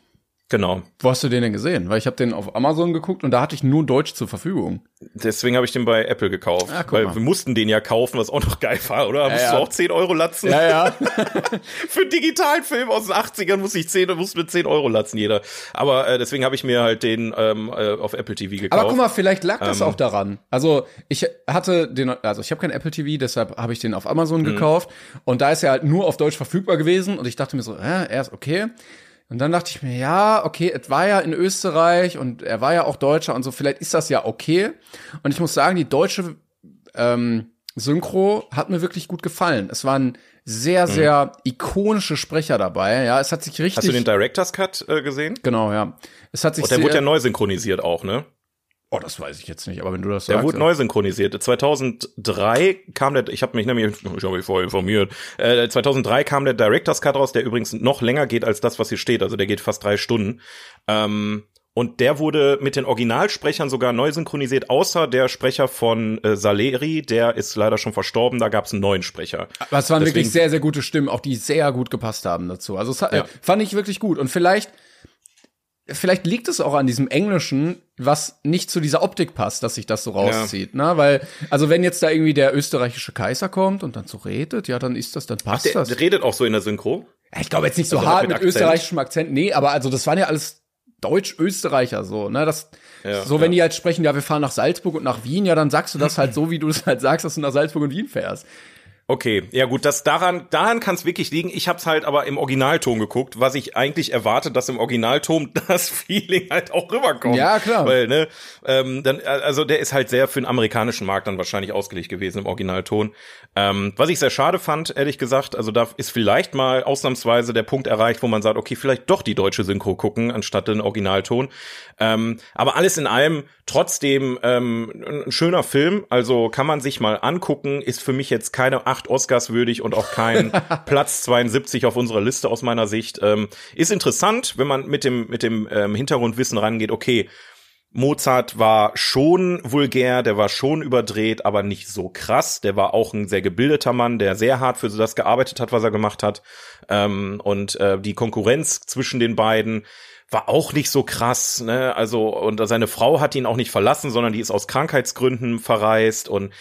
Genau. Wo hast du den denn gesehen? Weil ich habe den auf Amazon geguckt und da hatte ich nur Deutsch zur Verfügung. Deswegen habe ich den bei Apple gekauft. Ah, weil mal. wir mussten den ja kaufen, was auch noch geil war, oder? musst ja. du auch 10 Euro latzen? Ja, ja. Für einen digitalen Film aus den 80ern muss ich 10, muss mit 10 Euro latzen jeder. Aber äh, deswegen habe ich mir halt den ähm, äh, auf Apple TV gekauft. Aber guck mal, vielleicht lag das Ähm. auch daran. Also ich hatte den, also ich habe kein Apple TV, deshalb habe ich den auf Amazon Mhm. gekauft und da ist er halt nur auf Deutsch verfügbar gewesen und ich dachte mir so, äh, er ist okay. Und dann dachte ich mir, ja, okay, es war ja in Österreich und er war ja auch Deutscher und so, vielleicht ist das ja okay. Und ich muss sagen, die deutsche ähm, Synchro hat mir wirklich gut gefallen. Es waren sehr, sehr ikonische Sprecher dabei. Ja, es hat sich richtig. Mhm. Hast du den Director's Cut äh, gesehen? genau, ja. Es hat sich Und der wurde ja neu synchronisiert auch, ne? Oh, das weiß ich jetzt nicht, aber wenn du das Der sagst. wurde ja. neu synchronisiert. 2003 kam der, ich habe mich nämlich, ich habe mich vorher informiert, äh, 2003 kam der Director's Cut raus, der übrigens noch länger geht als das, was hier steht. Also der geht fast drei Stunden. Ähm, und der wurde mit den Originalsprechern sogar neu synchronisiert, außer der Sprecher von äh, Saleri, der ist leider schon verstorben, da gab es einen neuen Sprecher. Aber es waren Deswegen- wirklich sehr, sehr gute Stimmen, auch die sehr gut gepasst haben dazu. Also es Ja. äh, fand ich wirklich gut. Und vielleicht, vielleicht liegt es auch an diesem Englischen, was nicht zu dieser Optik passt, dass sich das so rauszieht. Ne? Weil, also wenn jetzt da irgendwie der österreichische Kaiser kommt und dann so redet, ja, dann ist das, dann passt Der, das. der redet auch so in der Synchro. Ja, ich glaube jetzt nicht so Also hart mit mit, österreichischem Akzent. Nee, aber also das waren ja alles Deutsch-Österreicher so, ne? Das, Ja, so, wenn ja. die halt sprechen, ja, wir fahren nach Salzburg und nach Wien, ja, dann sagst du das halt so, wie du es halt sagst, dass du nach Salzburg und Wien fährst. Okay, ja gut, das daran daran kann es wirklich liegen. Ich habe es halt aber im Originalton geguckt, was ich eigentlich erwarte, dass im Originalton das Feeling halt auch rüberkommt. Ja, klar. Weil ne, ähm, dann also der ist halt sehr für den amerikanischen Markt dann wahrscheinlich ausgelegt gewesen im Originalton. Ähm, was ich sehr schade fand, ehrlich gesagt, also da ist vielleicht mal ausnahmsweise der Punkt erreicht, wo man sagt, okay, vielleicht doch die deutsche Synchro gucken anstatt den Originalton. Ähm, aber alles in allem trotzdem ähm, ein schöner Film. Also kann man sich mal angucken. Ist für mich jetzt keine acht Oscars würdig und auch kein Platz 72 auf unserer Liste aus meiner Sicht. Ähm, ist interessant, wenn man mit dem mit dem ähm, Hintergrundwissen rangeht. Okay. Mozart war schon vulgär, der war schon überdreht, aber nicht so krass. Der war auch ein sehr gebildeter Mann, der sehr hart für das gearbeitet hat, was er gemacht hat. Ähm, und äh, die Konkurrenz zwischen den beiden war auch nicht so krass, ne? Also und seine Frau hat ihn auch nicht verlassen, sondern die ist aus Krankheitsgründen verreist und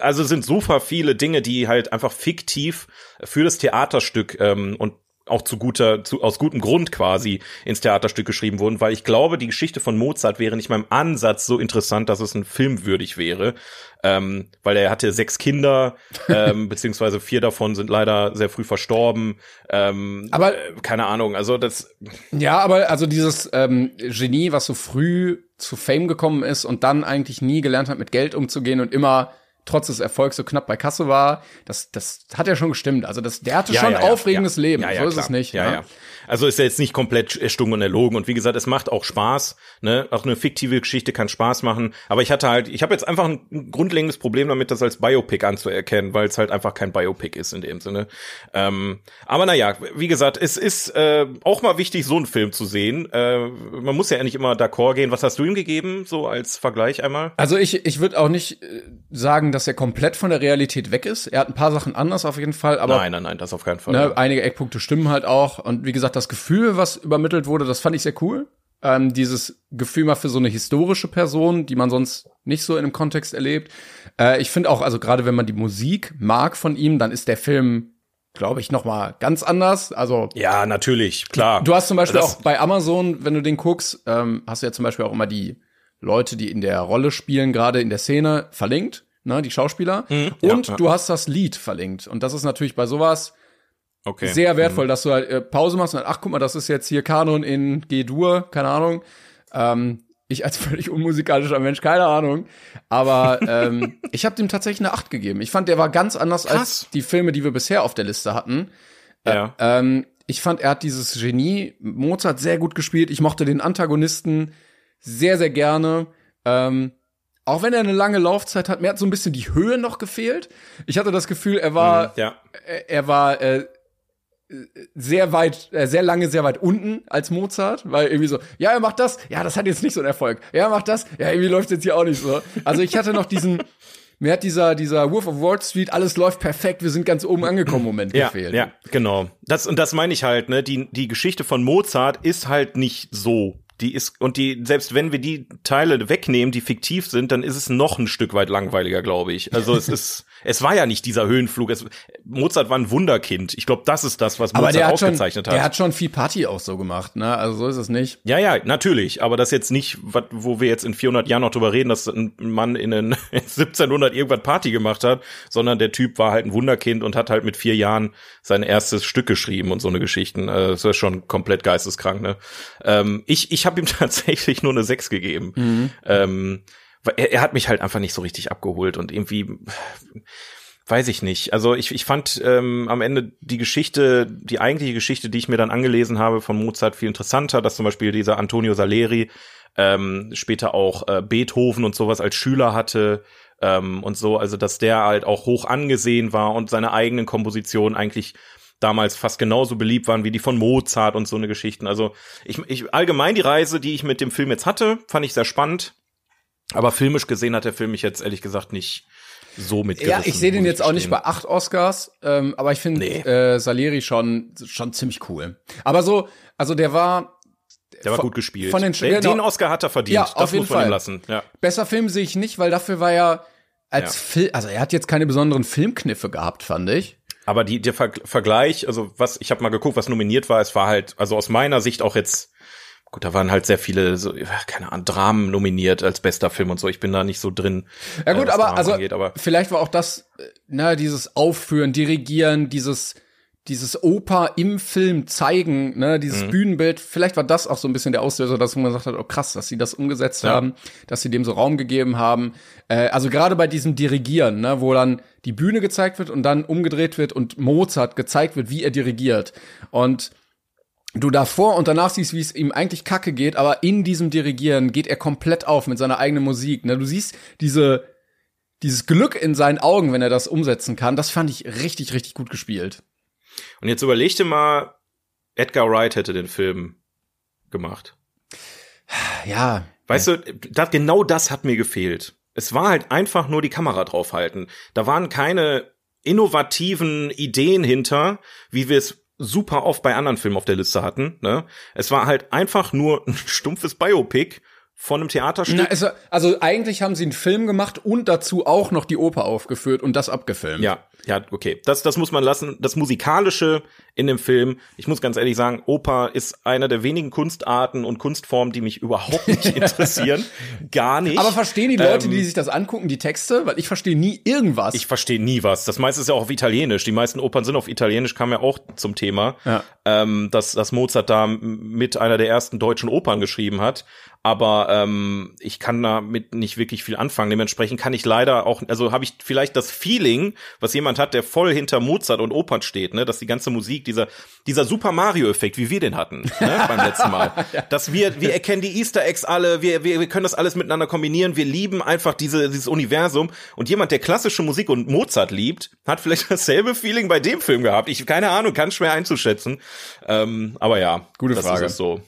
also sind super viele Dinge, die halt einfach fiktiv für das Theaterstück ähm, und auch zu guter, zu, aus gutem Grund quasi ins Theaterstück geschrieben wurden, weil ich glaube, die Geschichte von Mozart wäre nicht mal im Ansatz so interessant, dass es ein Film würdig wäre, ähm, weil er hatte sechs Kinder, ähm, beziehungsweise vier davon sind leider sehr früh verstorben. Ähm, Aber- äh, keine Ahnung, also das, Ja, aber also dieses ähm, Genie, was so früh zu Fame gekommen ist und dann eigentlich nie gelernt hat, mit Geld umzugehen und immer trotz des Erfolgs so knapp bei Kasse war, das, das hat ja schon gestimmt. Also das, der hatte Ja, schon ja, aufregendes. Leben. So ist klar. es nicht. Ja, ne? ja. Also ist ja jetzt nicht komplett erstunken und erlogen. Und wie gesagt, es macht auch Spaß. Ne? Auch eine fiktive Geschichte kann Spaß machen. Aber ich hatte halt, ich habe jetzt einfach ein grundlegendes Problem damit, das als Biopic anzuerkennen, weil es halt einfach kein Biopic ist in dem Sinne. Ähm, aber naja, wie gesagt, es ist äh, auch mal wichtig, so einen Film zu sehen. Äh, man muss ja nicht immer d'accord gehen. Was hast du ihm gegeben, so als Vergleich einmal? Also ich, ich würde auch nicht äh, sagen, dass er komplett von der Realität weg ist. Er hat ein paar Sachen anders auf jeden Fall, aber nein, nein, nein, das auf keinen Fall. ne, einige Eckpunkte stimmen halt auch. Und wie gesagt, das Gefühl, was übermittelt wurde, das fand ich sehr cool. Ähm, dieses Gefühl mal für so eine historische Person, die man sonst nicht so in einem Kontext erlebt. Äh, ich finde auch, also gerade wenn man die Musik mag von ihm, dann ist der Film, glaube ich, noch mal ganz anders. Also Ja, natürlich, klar. Du hast zum Beispiel Das- auch bei Amazon, wenn du den guckst, ähm, hast du ja zum Beispiel auch immer die Leute, die in der Rolle spielen, gerade in der Szene, verlinkt, ne, die Schauspieler. Mhm. ja, und ja. du hast das Lied verlinkt. Und das ist natürlich bei sowas okay. sehr wertvoll, dass du halt äh, Pause machst und ach, guck mal, das ist jetzt hier Kanon in G-Dur, keine Ahnung. Ähm, ich als völlig unmusikalischer Mensch, keine Ahnung. Aber ähm, ich habe dem tatsächlich eine 8 gegeben. Ich fand, der war ganz anders als Krass. die Filme, die wir bisher auf der Liste hatten. ja. Ähm, ich fand, er hat dieses Genie Mozart sehr gut gespielt. Ich mochte den Antagonisten sehr, sehr gerne. Ähm, auch wenn er eine lange Laufzeit hat, mir hat so ein bisschen die Höhe noch gefehlt. Ich hatte das Gefühl, er war, ja. er, er war äh, sehr weit, äh, sehr lange, sehr weit unten als Mozart, weil irgendwie so, ja, er macht das, ja, das hat jetzt nicht so einen Erfolg. Ja, er macht das, ja, irgendwie läuft jetzt hier auch nicht so. Also ich hatte noch diesen, mir hat dieser, dieser Wolf of Wall Street, alles läuft perfekt, wir sind ganz oben angekommen, Moment Ja, gefehlt. ja, genau. Das, und das meine ich halt, ne? Die, die Geschichte von Mozart ist halt nicht so. Die ist, und die, selbst wenn wir die Teile wegnehmen, die fiktiv sind, dann ist es noch ein Stück weit langweiliger, glaube ich. Also es ist, es war ja nicht dieser Höhenflug. Es, Mozart war ein Wunderkind. Ich glaube, das ist das, was Mozart hat, schon, ausgezeichnet der hat schon viel Party auch so gemacht, ne? Also so ist es nicht. Ja, ja, natürlich, aber das jetzt nicht, wat, wo wir jetzt in 400 Jahren noch drüber reden, dass ein Mann in den 1700 irgendwas Party gemacht hat, sondern der Typ war halt ein Wunderkind und hat halt mit vier Jahren sein erstes Stück geschrieben und so eine Geschichten. Also das ist schon komplett geisteskrank, ne? Ähm, ich ich habe ihm tatsächlich nur eine 6 gegeben. Ähm, weil er, er hat mich halt einfach nicht so richtig abgeholt und irgendwie weiß ich nicht. Also ich, ich fand ähm, am Ende die Geschichte, die eigentliche Geschichte, die ich mir dann angelesen habe von Mozart, viel interessanter, dass zum Beispiel dieser Antonio Salieri ähm, später auch äh, Beethoven und sowas als Schüler hatte ähm, und so, also dass der halt auch hoch angesehen war und seine eigenen Kompositionen eigentlich damals fast genauso beliebt waren wie die von Mozart und so eine Geschichten. Also ich, ich allgemein die Reise, die ich mit dem Film jetzt hatte, fand ich sehr spannend. Aber filmisch gesehen hat der Film mich jetzt ehrlich gesagt nicht so mitgerissen. Ja, ich sehe den jetzt auch nicht bei acht Oscars, ähm, aber ich finde Nee. äh, Salieri schon, schon ziemlich cool. Aber so, also der war, Der war von- gut gespielt. von den- den, genau. den Oscar hat er verdient. Ja, das auf jeden muss man ihm Fall. lassen. Ja. besser Film sehe ich nicht, weil dafür war er als Ja. Film, also er hat jetzt keine besonderen Filmkniffe gehabt, fand ich. Aber die, der Ver Vergleich, also was, ich habe mal geguckt, was nominiert war, es war halt, also aus meiner Sicht auch jetzt, gut, da waren halt sehr viele, so, keine Ahnung, Dramen nominiert als bester Film und so. Ich bin da nicht so drin. Ja gut, äh, aber Dramen also angeht, aber vielleicht war auch das, äh, na, dieses Aufführen, Dirigieren, dieses dieses Oper im Film zeigen, ne, dieses Mhm. Bühnenbild, vielleicht war das auch so ein bisschen der Auslöser, dass man gesagt hat, oh krass, dass sie das umgesetzt Ja. haben, dass sie dem so Raum gegeben haben. Äh, also gerade bei diesem Dirigieren, ne, wo dann die Bühne gezeigt wird und dann umgedreht wird und Mozart gezeigt wird, wie er dirigiert. Und du davor und danach siehst, wie es ihm eigentlich kacke geht, aber in diesem Dirigieren geht er komplett auf mit seiner eigenen Musik. Ne? Du siehst diese, dieses Glück in seinen Augen, wenn er das umsetzen kann. Das fand ich richtig, richtig gut gespielt. Und jetzt überleg dir mal, Edgar Wright hätte den Film gemacht. Ja. Weißt du, das, genau das hat mir gefehlt. Es war halt einfach nur die Kamera draufhalten. Da waren keine innovativen Ideen hinter, wie wir es super oft bei anderen Filmen auf der Liste hatten. Ne? Es war halt einfach nur ein stumpfes Biopic von einem Theaterstück. Na, also, also eigentlich haben sie einen Film gemacht und dazu auch noch die Oper aufgeführt und das abgefilmt. Ja, ja, okay. Das, das muss man lassen. Das Musikalische in dem Film, ich muss ganz ehrlich sagen, Oper ist einer der wenigen Kunstarten und Kunstformen, die mich überhaupt nicht interessieren. Gar nicht. Aber verstehen die Leute, Ähm, die sich das angucken, die Texte? Weil ich verstehe nie irgendwas. Ich verstehe nie was. Das meiste ist ja auch auf Italienisch. Die meisten Opern sind auf Italienisch, kam ja auch zum Thema, Ja. ähm, dass, dass Mozart da mit einer der ersten deutschen Opern geschrieben hat. Aber ähm, ich kann damit nicht wirklich viel anfangen. Dementsprechend kann ich leider auch, also habe ich vielleicht das Feeling, was jemand hat, der voll hinter Mozart und Opern steht, ne, dass die ganze Musik, dieser dieser Super Mario Effekt, wie wir den hatten, ne, beim letzten Mal, dass wir wir erkennen die Easter Eggs alle, wir, wir wir können das alles miteinander kombinieren, wir lieben einfach diese dieses Universum und jemand, der klassische Musik und Mozart liebt, hat vielleicht dasselbe Feeling bei dem Film gehabt. Ich keine Ahnung, kann schwer einzuschätzen. Ähm, aber ja, Gute Frage. So.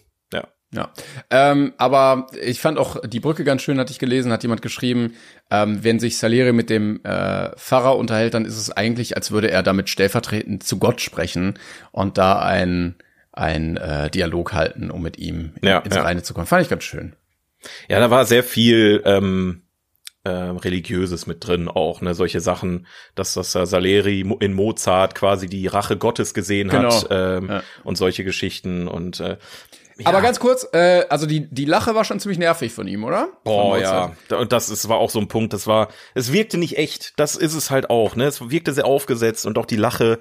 Ja. Ähm, aber ich fand auch die Brücke ganz schön, hatte ich gelesen, hat jemand geschrieben, ähm, wenn sich Salieri mit dem äh, Pfarrer unterhält, dann ist es eigentlich, als würde er damit stellvertretend zu Gott sprechen und da ein ein äh, Dialog halten, um mit ihm in, Ja, ins ja. Reine zu kommen. Fand ich ganz schön. Ja, da war sehr viel ähm, äh, religiöses mit drin auch, ne, solche Sachen, dass das äh, Saleri in Mozart quasi die Rache Gottes gesehen hat Genau, ähm, ja. und solche Geschichten und äh, ja. Aber ganz kurz, äh, also die die Lache war schon ziemlich nervig von ihm, oder? Boah, ja. Und das ist, war auch so ein Punkt, das war, es wirkte nicht echt. Das ist es halt auch, ne? Es wirkte sehr aufgesetzt und auch die Lache.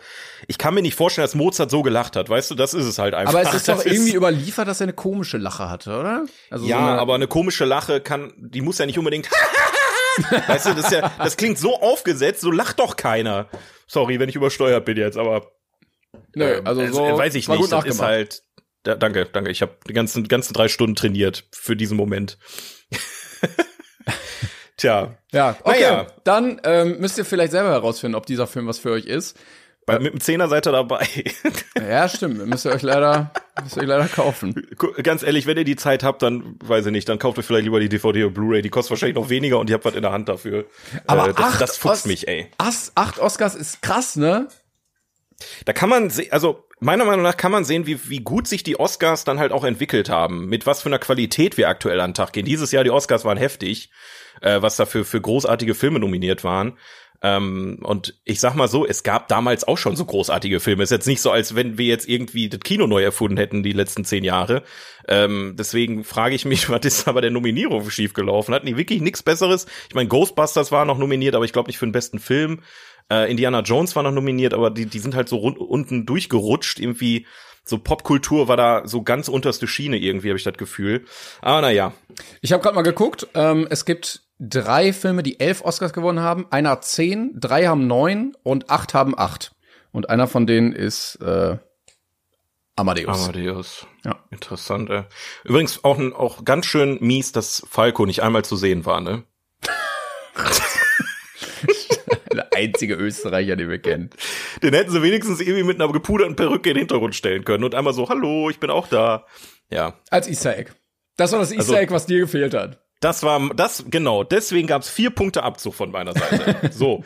Ich kann mir nicht vorstellen, dass Mozart so gelacht hat, weißt du? Das ist es halt einfach. Aber es ist doch Das irgendwie überliefert, dass er eine komische Lache hatte, oder? Also Ja, so eine, aber eine komische Lache kann, die muss ja nicht unbedingt. weißt du, das ist ja, das klingt so aufgesetzt, so lacht doch keiner. Sorry, wenn ich übersteuert bin jetzt, aber nö, ähm, also so äh, weiß ich nicht. Das ist halt. Da, danke, danke. Ich habe die ganzen ganzen drei Stunden trainiert für diesen Moment. Tja, Ja, okay. Naja. Dann ähm, müsst ihr vielleicht selber herausfinden, ob dieser Film was für euch ist. Bei, mit dem Zehner seid ihr dabei. Ja, stimmt. Müsst ihr euch leider, müsst ihr euch leider kaufen. Ganz ehrlich, wenn ihr die Zeit habt, dann weiß ich nicht, dann kauft euch vielleicht lieber die DVD oder Blu-ray. Die kostet wahrscheinlich noch weniger und ihr habt was in der Hand dafür. Aber äh, das, acht das fuchst Os- mich, ey. Acht, acht Oscars ist krass, ne? Da kann man also meiner Meinung nach kann man sehen, wie, wie gut sich die Oscars dann halt auch entwickelt haben, mit was für einer Qualität wir aktuell an den Tag gehen. Dieses Jahr die Oscars waren heftig, äh, was da für, großartige Filme nominiert waren. Ähm, und ich sag mal so, es gab damals auch schon so großartige Filme. ist jetzt nicht so, als wenn wir jetzt irgendwie das Kino neu erfunden hätten die letzten zehn Jahre. Ähm, deswegen frage ich mich, was ist da bei der Nominierung schiefgelaufen? Hatten die wirklich nichts Besseres? Ich meine, Ghostbusters war noch nominiert, aber ich glaube nicht für den besten Film. Äh, Indiana Jones war noch nominiert, aber die, die sind halt so rund, unten durchgerutscht. Irgendwie so Popkultur war da so ganz unterste Schiene irgendwie, habe ich das Gefühl. Aber naja, Ich habe gerade mal geguckt. Ähm, es gibt drei Filme, die elf Oscars gewonnen haben. Einer hat zehn, drei haben neun und acht haben acht. Und einer von denen ist äh, Amadeus. Amadeus. Ja. Interessant, ey. Übrigens auch, auch ganz schön mies, dass Falco nicht einmal zu sehen war, ne? Einzige Österreicher, den wir kennen. Den hätten sie wenigstens irgendwie mit einer gepuderten Perücke in den Hintergrund stellen können und einmal so, hallo, ich bin auch da. Ja, Als Easter Egg. Das war das Easter Also- Egg, was dir gefehlt hat. Das war, das, genau, deswegen gab's vier Punkte Abzug von meiner Seite. So.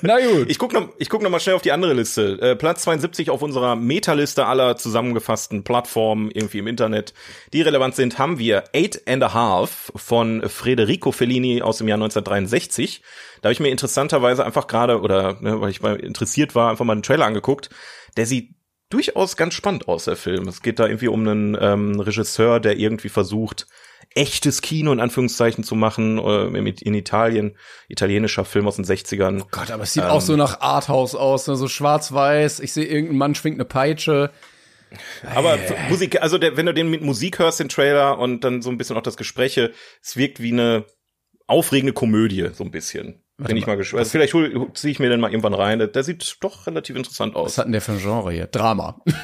Na gut. Ich guck noch, ich guck noch mal schnell auf die andere Liste. Äh, Platz 72 auf unserer Meta-Liste aller zusammengefassten Plattformen irgendwie im Internet, die relevant sind, haben wir Eight and a Half von Federico Fellini aus dem Jahr 1963. Da habe ich mir interessanterweise einfach gerade, oder ne, weil ich mal interessiert war, einfach mal einen Trailer angeguckt. Der sieht durchaus ganz spannend aus, der Film. Es geht da irgendwie um einen ähm, Regisseur, der irgendwie versucht, echtes Kino in Anführungszeichen zu machen, äh, in, Italien, italienischer Film aus den 60ern. Gott, aber es sieht auch so nach Arthouse aus, ne? so schwarz-weiß. Ich sehe irgendeinen Mann schwingt eine Peitsche. Aber für Musik, also der, wenn du den mit Musik hörst, den Trailer und dann so ein bisschen auch das Gespräche, es wirkt wie eine aufregende Komödie, so ein bisschen. Bin ich mal gespannt. Also vielleicht ziehe ich mir den mal irgendwann rein. Der, sieht doch relativ interessant aus. Was hat denn der für ein Genre hier? Drama.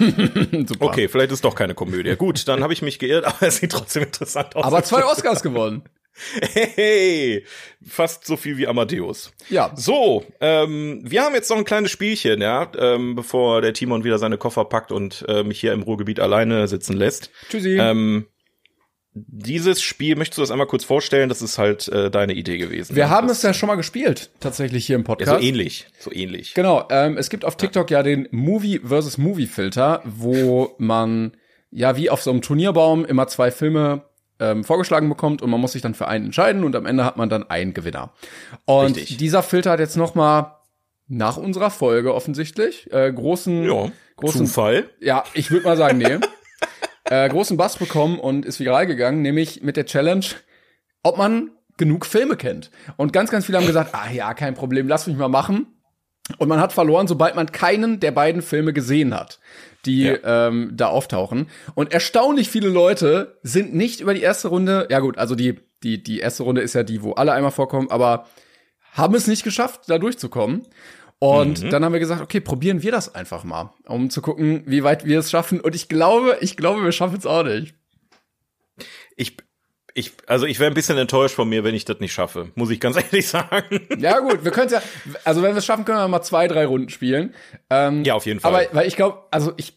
Super. Okay, vielleicht ist doch keine Komödie. Gut, dann habe ich mich geirrt, aber es sieht trotzdem interessant aus. Aber zwei Oscars gewonnen. Hey, fast so viel wie Amadeus. Ja. So, ähm, wir haben jetzt noch ein kleines Spielchen, ja, ähm, bevor der Timon wieder seine Koffer packt und äh, mich hier im Ruhrgebiet alleine sitzen lässt. Tschüssi. Ähm, dieses Spiel, möchtest du das einmal kurz vorstellen? Das ist halt äh, deine Idee gewesen. Wir ne? haben das, es ja schon mal gespielt, tatsächlich hier im ja, Podcast. so ähnlich, so ähnlich. Genau, ähm, es gibt auf TikTok ja den Movie versus Movie Filter, wo man ja wie auf so einem Turnierbaum immer zwei Filme ähm, vorgeschlagen bekommt und man muss sich dann für einen entscheiden und am Ende hat man dann einen Gewinner. Und Richtig. dieser Filter hat jetzt noch mal nach unserer Folge offensichtlich äh, großen Ja, großen Zufall. ja, ich würde mal sagen, nee. äh, großen Bass bekommen und ist viral gegangen, nämlich mit der Challenge, ob man genug Filme kennt. Und ganz, ganz viele haben gesagt, ah ja, kein Problem, lass mich mal machen. Und man hat verloren, sobald man keinen der beiden Filme gesehen hat, die ähm, da auftauchen. Und erstaunlich viele Leute sind nicht über die erste Runde, ja gut, also die, die, die erste Runde ist ja die, wo alle einmal vorkommen, aber haben es nicht geschafft, da durchzukommen. Und dann haben wir gesagt, okay, probieren wir das einfach mal, um zu gucken, wie weit wir es schaffen. Und ich glaube, ich glaube, wir schaffen es auch nicht. Ich, ich, also ich wäre ein bisschen enttäuscht von mir, wenn ich das nicht schaffe. Muss ich ganz ehrlich sagen. Ja gut, wir können es ja, also wenn wir es schaffen, können wir mal zwei, drei Runden spielen. Ähm, Ja, auf jeden Fall. Aber weil ich glaube, also ich,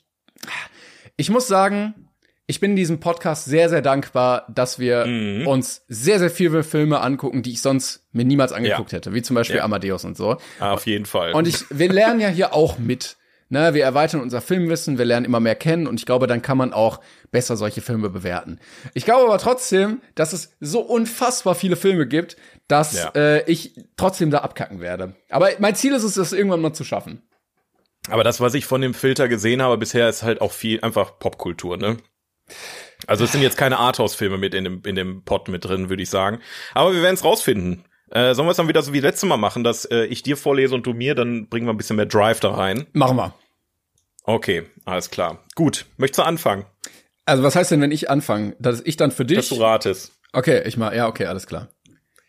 ich muss sagen, ich bin in diesem Podcast sehr, sehr dankbar, dass wir Mhm. uns sehr, sehr viele Filme angucken, die ich sonst mir niemals angeguckt Ja. hätte, wie zum Beispiel Ja. Amadeus und so. Ah, auf jeden Fall. Und ich, wir lernen ja hier auch mit. Ne, wir erweitern unser Filmwissen, wir lernen immer mehr kennen und ich glaube, dann kann man auch besser solche Filme bewerten. Ich glaube aber trotzdem, dass es so unfassbar viele Filme gibt, dass Ja. äh, ich trotzdem da abkacken werde. Aber mein Ziel ist es, das irgendwann mal zu schaffen. Aber das, was ich von dem Filter gesehen habe bisher, ist halt auch viel einfach Popkultur, ne? Also es sind jetzt keine Arthouse-Filme mit in dem, in dem Pot mit drin, würde ich sagen. Aber wir werden es rausfinden. Äh, sollen wir es dann wieder so wie letztes Mal machen, dass äh, ich dir vorlese und du mir, dann bringen wir ein bisschen mehr Drive da rein. Machen wir. Okay, alles klar. Gut, möchtest du anfangen, Also was heißt denn, wenn ich anfange? Dass ich dann für dich. dass du ratest? okay, ich mal, ja, okay, alles klar.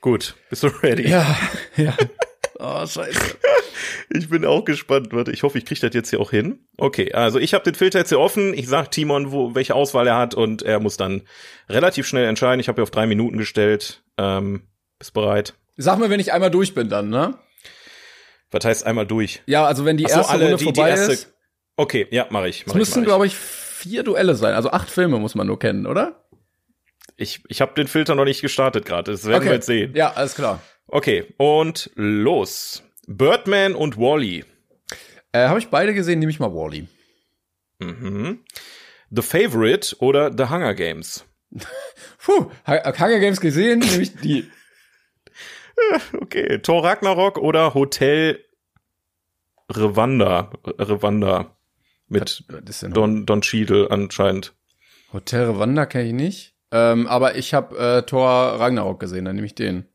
Gut, bist du ready? Ja, ja. Oh, scheiße. Ich bin auch gespannt. Warte, ich hoffe, ich kriege das jetzt hier auch hin. Okay, also ich habe den Filter jetzt hier offen. Ich sag Timon, wo, welche Auswahl er hat und er muss dann relativ schnell entscheiden. Ich habe hier auf drei Minuten gestellt. Ähm, bist bereit? Sag mir, wenn ich einmal durch bin dann, ne? Was heißt einmal durch? Ja, also wenn die so, erste alle, Runde die- die vorbei erste- ist, Okay, ja, mache ich. Mach es ich. glaube ich, vier Duelle sein. Also acht Filme muss man nur kennen, oder? Ich, ich habe den Filter noch nicht gestartet gerade. Das werden wir jetzt sehen. Ja, alles klar. Okay, und los. Birdman und Wally. Äh, Habe ich beide gesehen, nehme ich mal Wally. Mhm. The Favorite oder The Hunger Games? Puh, H- Hunger Games gesehen, nehme ich die. Okay, Thor Ragnarok oder Hotel Rwanda? Rwanda. Mit denn Don, Don Cheadle anscheinend. Hotel Rwanda kenne ich nicht. Ähm, aber ich habe äh, Thor Ragnarok gesehen, dann nehme ich den.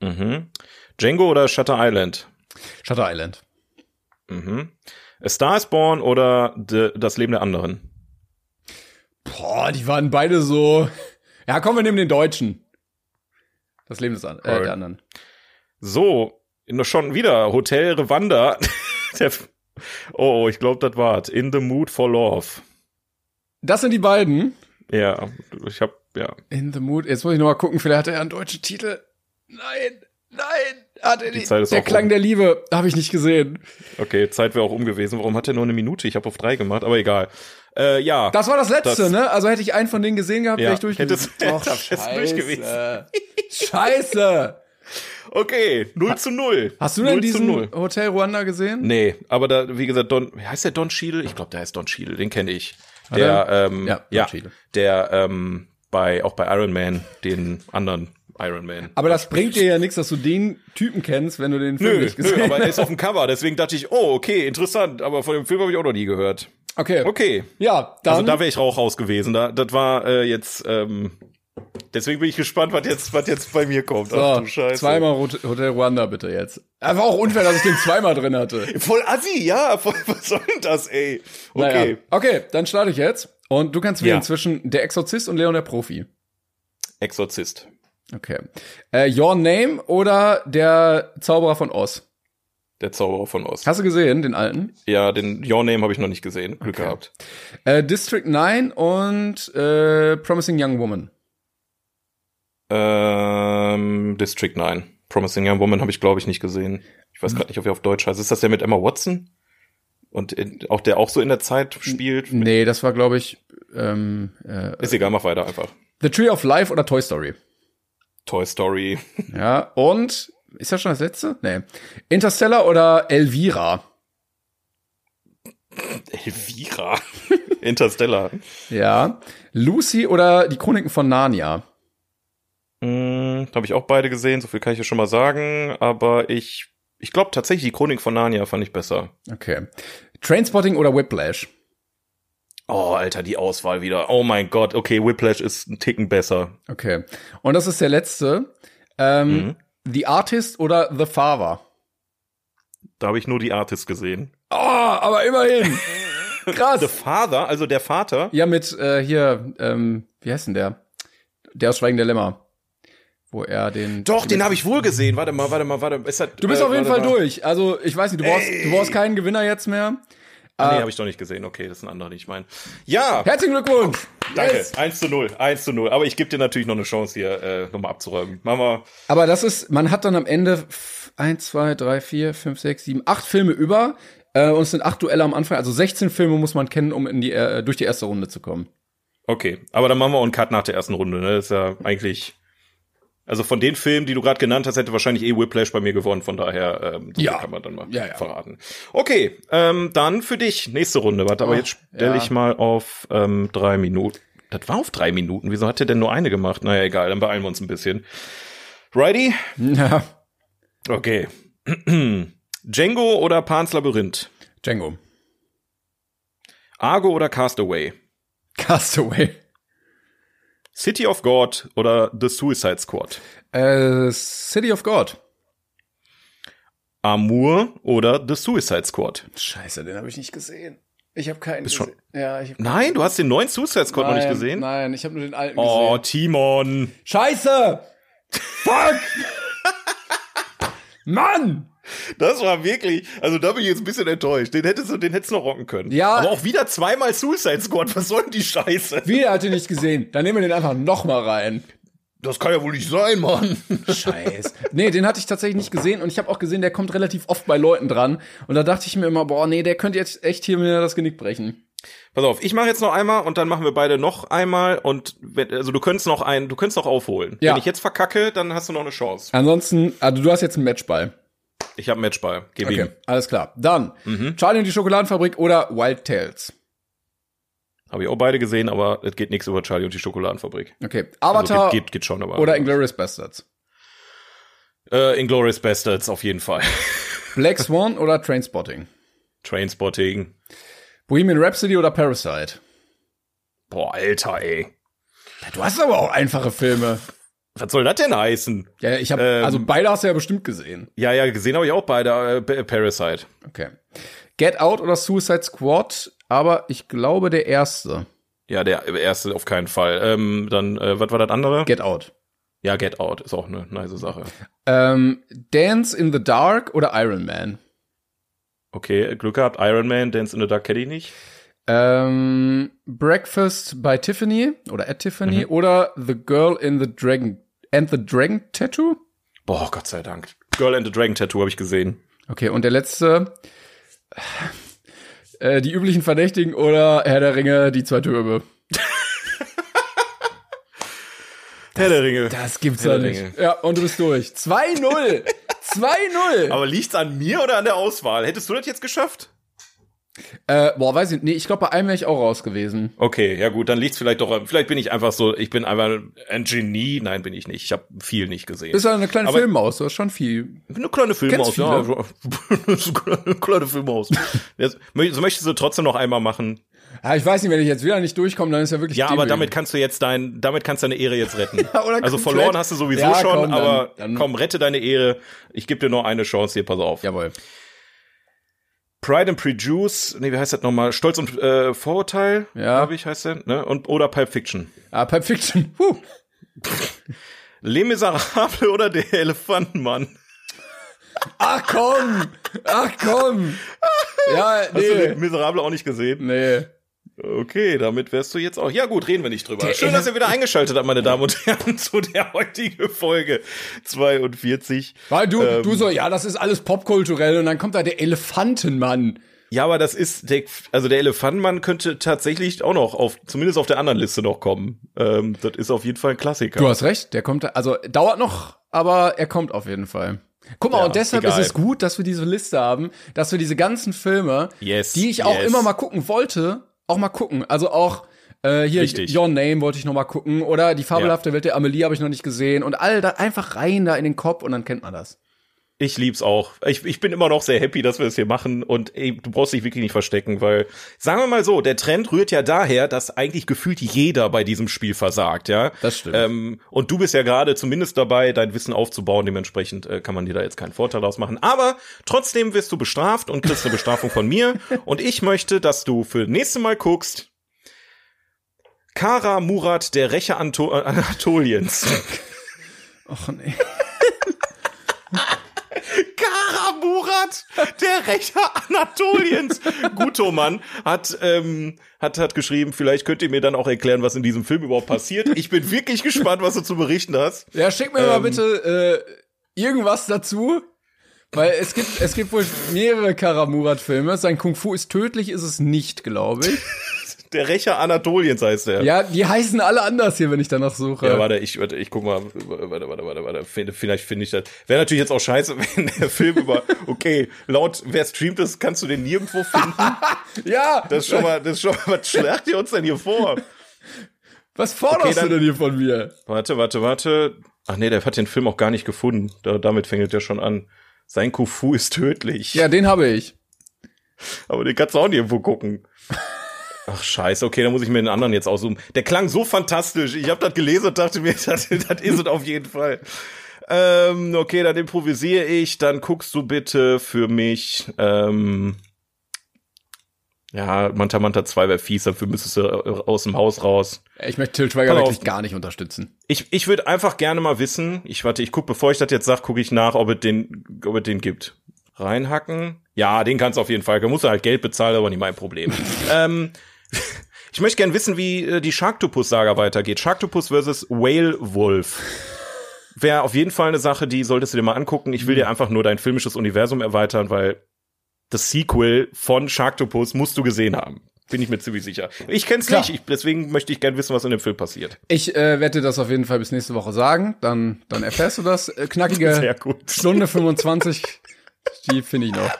Mhm. Django oder Shutter Island? Shutter Island. Mhm. A Star is Born oder The, Das Leben der anderen? Boah, die waren beide so. Ja, komm, wir nehmen den Deutschen. Das Leben des an äh, der anderen. So, schon wieder Hotel Rwanda. Der, oh, ich glaube, das war's. In the Mood for Love. Das sind die beiden. Ja, ich hab, ja. In the Mood. Jetzt muss ich noch mal gucken, vielleicht hat er einen deutschen Titel. Nein, nein, hat er Die nicht. Zeit ist Der Klang um. der Liebe habe ich nicht gesehen. Okay, Zeit wäre auch um gewesen. Warum hat er nur eine Minute? Ich habe auf drei gemacht, aber egal. Äh, ja. Das war das letzte, Das- ne? Also hätte ich einen von denen gesehen gehabt, Ja, wäre ich durch hättest- Doch, hättest du durch gewesen. Scheiße. Okay, 0 zu 0. Hast du denn 0 zu diesen 0. Hotel Rwanda gesehen? Nee, aber da, wie gesagt, Don, wie heißt der Don Cheadle? Ich glaube, der heißt Don Cheadle, den kenne ich. Der, er? ähm, Ja, Don ja, der, ähm, bei, auch bei Iron Man, den anderen Iron Man. Aber das bringt dir ja nichts, dass du den Typen kennst, wenn du den Film Nö, nicht gesehen nö, aber er hast. ist auf dem Cover, deswegen dachte ich, oh, okay, interessant, aber von dem Film habe ich auch noch nie gehört. Okay. Okay, Ja, dann. also da wäre ich auch raus gewesen. Da, das war äh, jetzt, ähm, deswegen bin ich gespannt, was jetzt, was jetzt bei mir kommt. Ach so, du Scheiße. zweimal Hot- Hotel Rwanda bitte jetzt. Aber auch unfair, dass ich den zweimal drin hatte. Voll assi, ja, voll, was soll denn das, ey? Okay. Naja. Okay, dann starte ich jetzt. Und du kannst wählen Ja. zwischen Der Exorzist und Leon der Profi. Exorzist. Okay. Äh, Your Name oder Der Zauberer von Oz? Der Zauberer von Oz. Hast du gesehen, den alten? Ja, den Your Name habe ich noch nicht gesehen. Glück gehabt. Äh, District 9 und äh, Promising Young Woman. Ähm, District 9. Promising Young Woman habe ich, glaube ich, nicht gesehen. Ich weiß gerade nicht, ob er auf Deutsch heißt. Ist das der mit Emma Watson? Und in, auch der auch so in der Zeit spielt? Nee, das war, glaube ich, ähm, äh, Ist egal, mach weiter einfach. The Tree of Life oder Toy Story. Toy Story. Ja, und ist das schon das letzte? Nee. Interstellar oder Elvira? Elvira. Interstellar. Ja. Lucy oder die Chroniken von Narnia? Hm, habe ich auch beide gesehen, so viel kann ich ja schon mal sagen. Aber ich, ich glaube tatsächlich, die Chronik von Narnia fand ich besser. Okay. Trainspotting oder Whiplash? Oh, Alter, die Auswahl wieder. Oh mein Gott, okay, Whiplash ist ein Ticken besser. Okay. Und das ist der letzte. Ähm, Mhm. The Artist oder The Father? Da habe ich nur die Artist gesehen. Oh, aber immerhin. Krass. The Father, also der Vater. Ja, mit äh, hier, ähm, wie heißt denn der? Der aus Schweigen der Lämmer. Wo er den. Doch, den habe ich wohl gesehen. Warte mal, warte mal, warte. Ist das, Du bist äh, auf jeden Fall mal. durch. Also, ich weiß nicht, du brauchst, du brauchst keinen Gewinner jetzt mehr. Ah, nee, Äh, habe ich doch nicht gesehen. Okay, das ist ein anderer, den ich meine. Ja, Herzlichen Glückwunsch. danke. Yes. 1 zu 0, 1 zu 0. Aber ich gebe dir natürlich noch eine Chance hier, äh, nochmal abzuräumen. Machen wir. Aber das ist, man hat dann am Ende f- eins, zwei, drei, vier, fünf, sechs, sieben, acht Filme über. Äh, und es sind acht Duelle am Anfang. Also 16 Filme muss man kennen, um in die, äh, durch die erste Runde zu kommen. Okay, aber dann machen wir auch einen Cut nach der ersten Runde. Ne? Das ist ja eigentlich. Also von den Filmen, die du gerade genannt hast, hätte wahrscheinlich eh Whiplash bei mir gewonnen. Von daher ähm, Ja. kann man dann mal Ja, ja. verraten. Okay, ähm, dann für dich nächste Runde. Warte, aber Oh, jetzt stelle ich mal auf ähm, drei Minuten. Das war auf drei Minuten. Wieso hat der denn nur eine gemacht? Naja, egal, dann beeilen wir uns ein bisschen. Righty? Ja. Okay. Django oder Pan's Labyrinth? Django. Argo oder Castaway? Castaway. City of God oder The Suicide Squad? Äh, City of God. Amour oder The Suicide Squad? Scheiße, den habe ich nicht gesehen. Ich habe keinen Bist schon- gesehen. Ja, ich hab Nein, du hast den neuen Suicide Squad noch nicht Nein, gesehen? Nein, ich habe nur den alten Oh, gesehen. Timon. Scheiße! Fuck! Mann! Das war wirklich, also da bin ich jetzt ein bisschen enttäuscht. Den hättest du, den hättest du noch rocken können. Ja. Aber auch wieder zweimal Suicide Squad. Was soll denn die Scheiße? Wieder hat ihn nicht gesehen. Dann nehmen wir den einfach noch mal rein. Das kann ja wohl nicht sein, Mann. Scheiß. Nee, den hatte ich tatsächlich nicht gesehen und ich habe auch gesehen, der kommt relativ oft bei Leuten dran. Und da dachte ich mir immer, boah, nee, der könnte jetzt echt hier mir das Genick brechen. Pass auf, ich mache jetzt noch einmal und dann machen wir beide noch einmal und wenn, also du könntest noch ein, du könntest noch aufholen. Ja. Wenn ich jetzt verkacke, dann hast du noch eine Chance. Ansonsten, also du hast jetzt einen Matchball. Ich habe Matchball. Gib Okay, ihm. alles klar. Dann Charlie und die Schokoladenfabrik oder Wild Tales. Habe ich auch beide gesehen, aber es geht nichts über Charlie und die Schokoladenfabrik. Okay, Also Avatar geht, geht, geht schon, aber oder Inglourious Bastards. äh, Inglourious Bastards auf jeden Fall. Black Swan oder Trainspotting. Trainspotting. Bohemian Rhapsody oder Parasite. Boah, Alter, ey. Du hast aber auch einfache Filme. Was soll das denn heißen? Ja, ich habe Ähm, also beide hast du ja bestimmt gesehen. Ja, ja, gesehen habe ich auch beide. Äh, Pa- Parasite. Okay. Get Out oder Suicide Squad, aber ich glaube der erste. Ja, der erste auf keinen Fall. Ähm, dann, äh, was war das andere? Get Out. ja, Get Out ist auch eine nice Sache. Ähm, Dance in the Dark oder Iron Man? Okay, Glück gehabt. Iron Man, Dance in the Dark kenne ich nicht. Ähm, Breakfast by Tiffany oder at Tiffany Mhm. oder The Girl in the Dragon and the Dragon Tattoo? Boah, Gott sei Dank. Girl and the Dragon Tattoo habe ich gesehen. Okay, und der letzte äh, die üblichen Verdächtigen oder Herr der Ringe, die zwei Türme. Herr der Ringe. Das gibt's ja nicht. Ringe. Ja, und du bist durch. 2-0. 2-0. Aber liegt's an mir oder an der Auswahl? Hättest du das jetzt geschafft? Äh, boah, weiß ich, nee, ich glaube, bei einem wäre ich auch raus gewesen. Okay, ja gut, dann liegt's vielleicht doch. Vielleicht bin ich einfach so. Ich bin einfach ein Genie. Nein, bin ich nicht. Ich habe viel nicht gesehen. Bist ja eine kleine Aber- Filmmaus, du hast schon viel. Eine kleine Kennst ja. eine kleine. Jetzt, mö- so möchtest du trotzdem noch einmal machen. Ja, ich weiß nicht, wenn ich jetzt wieder nicht durchkomme, dann ist ja wirklich Ja, aber damit kannst du jetzt dein, damit kannst du deine Ehre jetzt retten. Ja, oder also verloren hast du sowieso Ja, schon, komm, dann- aber dann- komm, rette deine Ehre. Ich gebe dir noch eine Chance hier, pass auf. Jawohl. Pride and Prejudice, nee, wie heißt das nochmal? Stolz und äh, Vorurteil, Ja. glaube ich, heißt der, ne? Und oder Pulp Fiction. Ah, Pulp Fiction. Huh. Les Miserables oder der Elefantenmann? Ach komm! Ach komm! Ja, Hast du Les nee. Miserables auch nicht gesehen? Nee. Okay, damit wärst du jetzt auch. Ja gut, reden wir nicht drüber. Der Schön, dass ihr wieder eingeschaltet habt, meine Damen und Herren, zu der heutigen Folge 42. Weil du, Ähm. du so, ja, das ist alles popkulturell und dann kommt da der Elefantenmann. Ja, aber das ist der, also der Elefantenmann könnte tatsächlich auch noch auf, zumindest auf der anderen Liste noch kommen. Ähm, das ist auf jeden Fall ein Klassiker. Du hast recht, der kommt, also dauert noch, aber er kommt auf jeden Fall. Guck mal, Ja, und deshalb egal. ist es gut, dass wir diese Liste haben, dass wir diese ganzen Filme, Yes, die ich auch yes. immer mal gucken wollte, auch mal gucken. Also auch äh, hier Richtig. Your Name wollte ich noch mal gucken oder die fabelhafte Welt der Amelie habe ich noch nicht gesehen und all da einfach rein da in den Kopf und dann kennt man das. Ich lieb's auch. Ich, ich bin immer noch sehr happy, dass wir das hier machen und ey, du brauchst dich wirklich nicht verstecken, weil sagen wir mal so, der Trend rührt ja daher, dass eigentlich gefühlt jeder bei diesem Spiel versagt, ja. Das stimmt. Ähm, und du bist ja gerade zumindest dabei, dein Wissen aufzubauen. Dementsprechend äh, kann man dir da jetzt keinen Vorteil daraus machen. Aber trotzdem wirst du bestraft und kriegst eine Bestrafung von mir. Und ich möchte, dass du für nächste Mal guckst. Kara Murat, der Rächer Anto Anatoliens. Och nee. Murat, der Rächer Anatoliens. Gutomann hat, ähm, hat, hat geschrieben, vielleicht könnt ihr mir dann auch erklären, was in diesem Film überhaupt passiert. Ich bin wirklich gespannt, was du zu berichten hast. Ja, schick mir mal Ähm. bitte äh, irgendwas dazu. Weil es gibt, es gibt wohl mehrere Karamurat-Filme. Sein Kung Fu ist tödlich, ist es nicht, glaube ich. Der Rächer Anatoliens heißt der. Ja, die heißen alle anders hier, wenn ich danach suche. Ja, warte, ich, warte, ich guck mal, warte, warte, warte, warte, vielleicht finde ich das. Wäre natürlich jetzt auch scheiße, wenn der Film über, okay, laut, wer streamt das, kannst du den nirgendwo finden. ja Das ist schon mal, das ist schon mal, was schlägt ihr uns denn hier vor? was forderst Okay, dann- du denn hier von mir? Warte, warte, warte. Ach nee, der hat den Film auch gar nicht gefunden. Da, damit fängt er schon an. Sein Kufu ist tödlich. Ja, den habe ich. Aber den kannst du auch nirgendwo gucken. Ach scheiße, okay, dann muss ich mir den anderen jetzt aussuchen. Der klang so fantastisch. Ich habe das gelesen und dachte mir, das, das ist es auf jeden Fall. Ähm, okay, dann improvisiere ich. Dann guckst du bitte für mich. Ähm, ja, Manta Manta 2 wäre fies, dafür müsstest du aus dem Haus raus. Ich möchte Till Schweiger auf. wirklich gar nicht unterstützen. Ich, ich würde einfach gerne mal wissen, ich warte, ich guck, bevor ich das jetzt sag, gucke ich nach, ob es den, ob es den gibt. Reinhacken? Ja, den kannst du auf jeden Fall. Da musst du halt Geld bezahlen, aber nicht mein Problem. ähm, Ich möchte gerne wissen, wie äh, die Sharktopus-Saga weitergeht. Sharktopus versus Whale Wolf. Wäre auf jeden Fall eine Sache, die solltest du dir mal angucken. Ich will dir einfach nur dein filmisches Universum erweitern, weil das Sequel von Sharktopus musst du gesehen haben. Bin ich mir ziemlich sicher. Ich kenn's Klar. nicht, ich, deswegen möchte ich gerne wissen, was in dem Film passiert. Ich äh, werde dir das auf jeden Fall bis nächste Woche sagen. Dann, dann erfährst du das. Äh, knackige Sehr gut. Stunde 25. Die finde ich noch.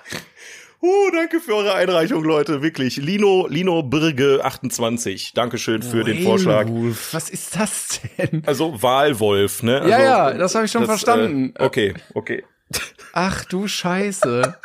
Oh, danke für eure Einreichung, Leute. Wirklich. Lino, Lino Birge 28. Dankeschön für den Vorschlag. Was ist das denn? Also Wahlwolf, ne? Also, Ja, ja, das habe ich schon verstanden. Äh, okay, okay. Ach du Scheiße.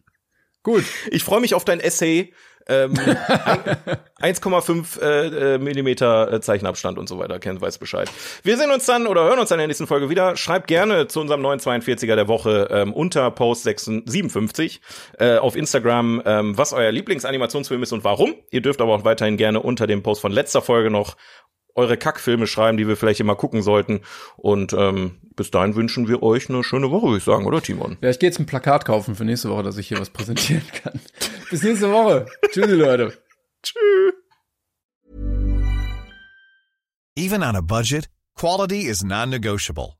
Gut. Ich freue mich auf dein Essay. Ähm, ein- 1,5 äh, Millimeter äh, Zeichenabstand und so weiter. Ken weiß Bescheid. Wir sehen uns dann oder hören uns dann in der nächsten Folge wieder. Schreibt gerne zu unserem neuen 42er der Woche ähm, unter Post 56, 57 äh, auf Instagram, ähm, was euer Lieblingsanimationsfilm ist und warum. Ihr dürft aber auch weiterhin gerne unter dem Post von letzter Folge noch eure Kackfilme schreiben, die wir vielleicht immer gucken sollten. Und ähm, bis dahin wünschen wir euch eine schöne Woche, würde ich sagen, oder Timon? Ja, ich gehe jetzt ein Plakat kaufen für nächste Woche, dass ich hier was präsentieren kann. Bis nächste Woche. Tschüssi, Leute. Tschüss. Even on a budget, quality is non-negotiable.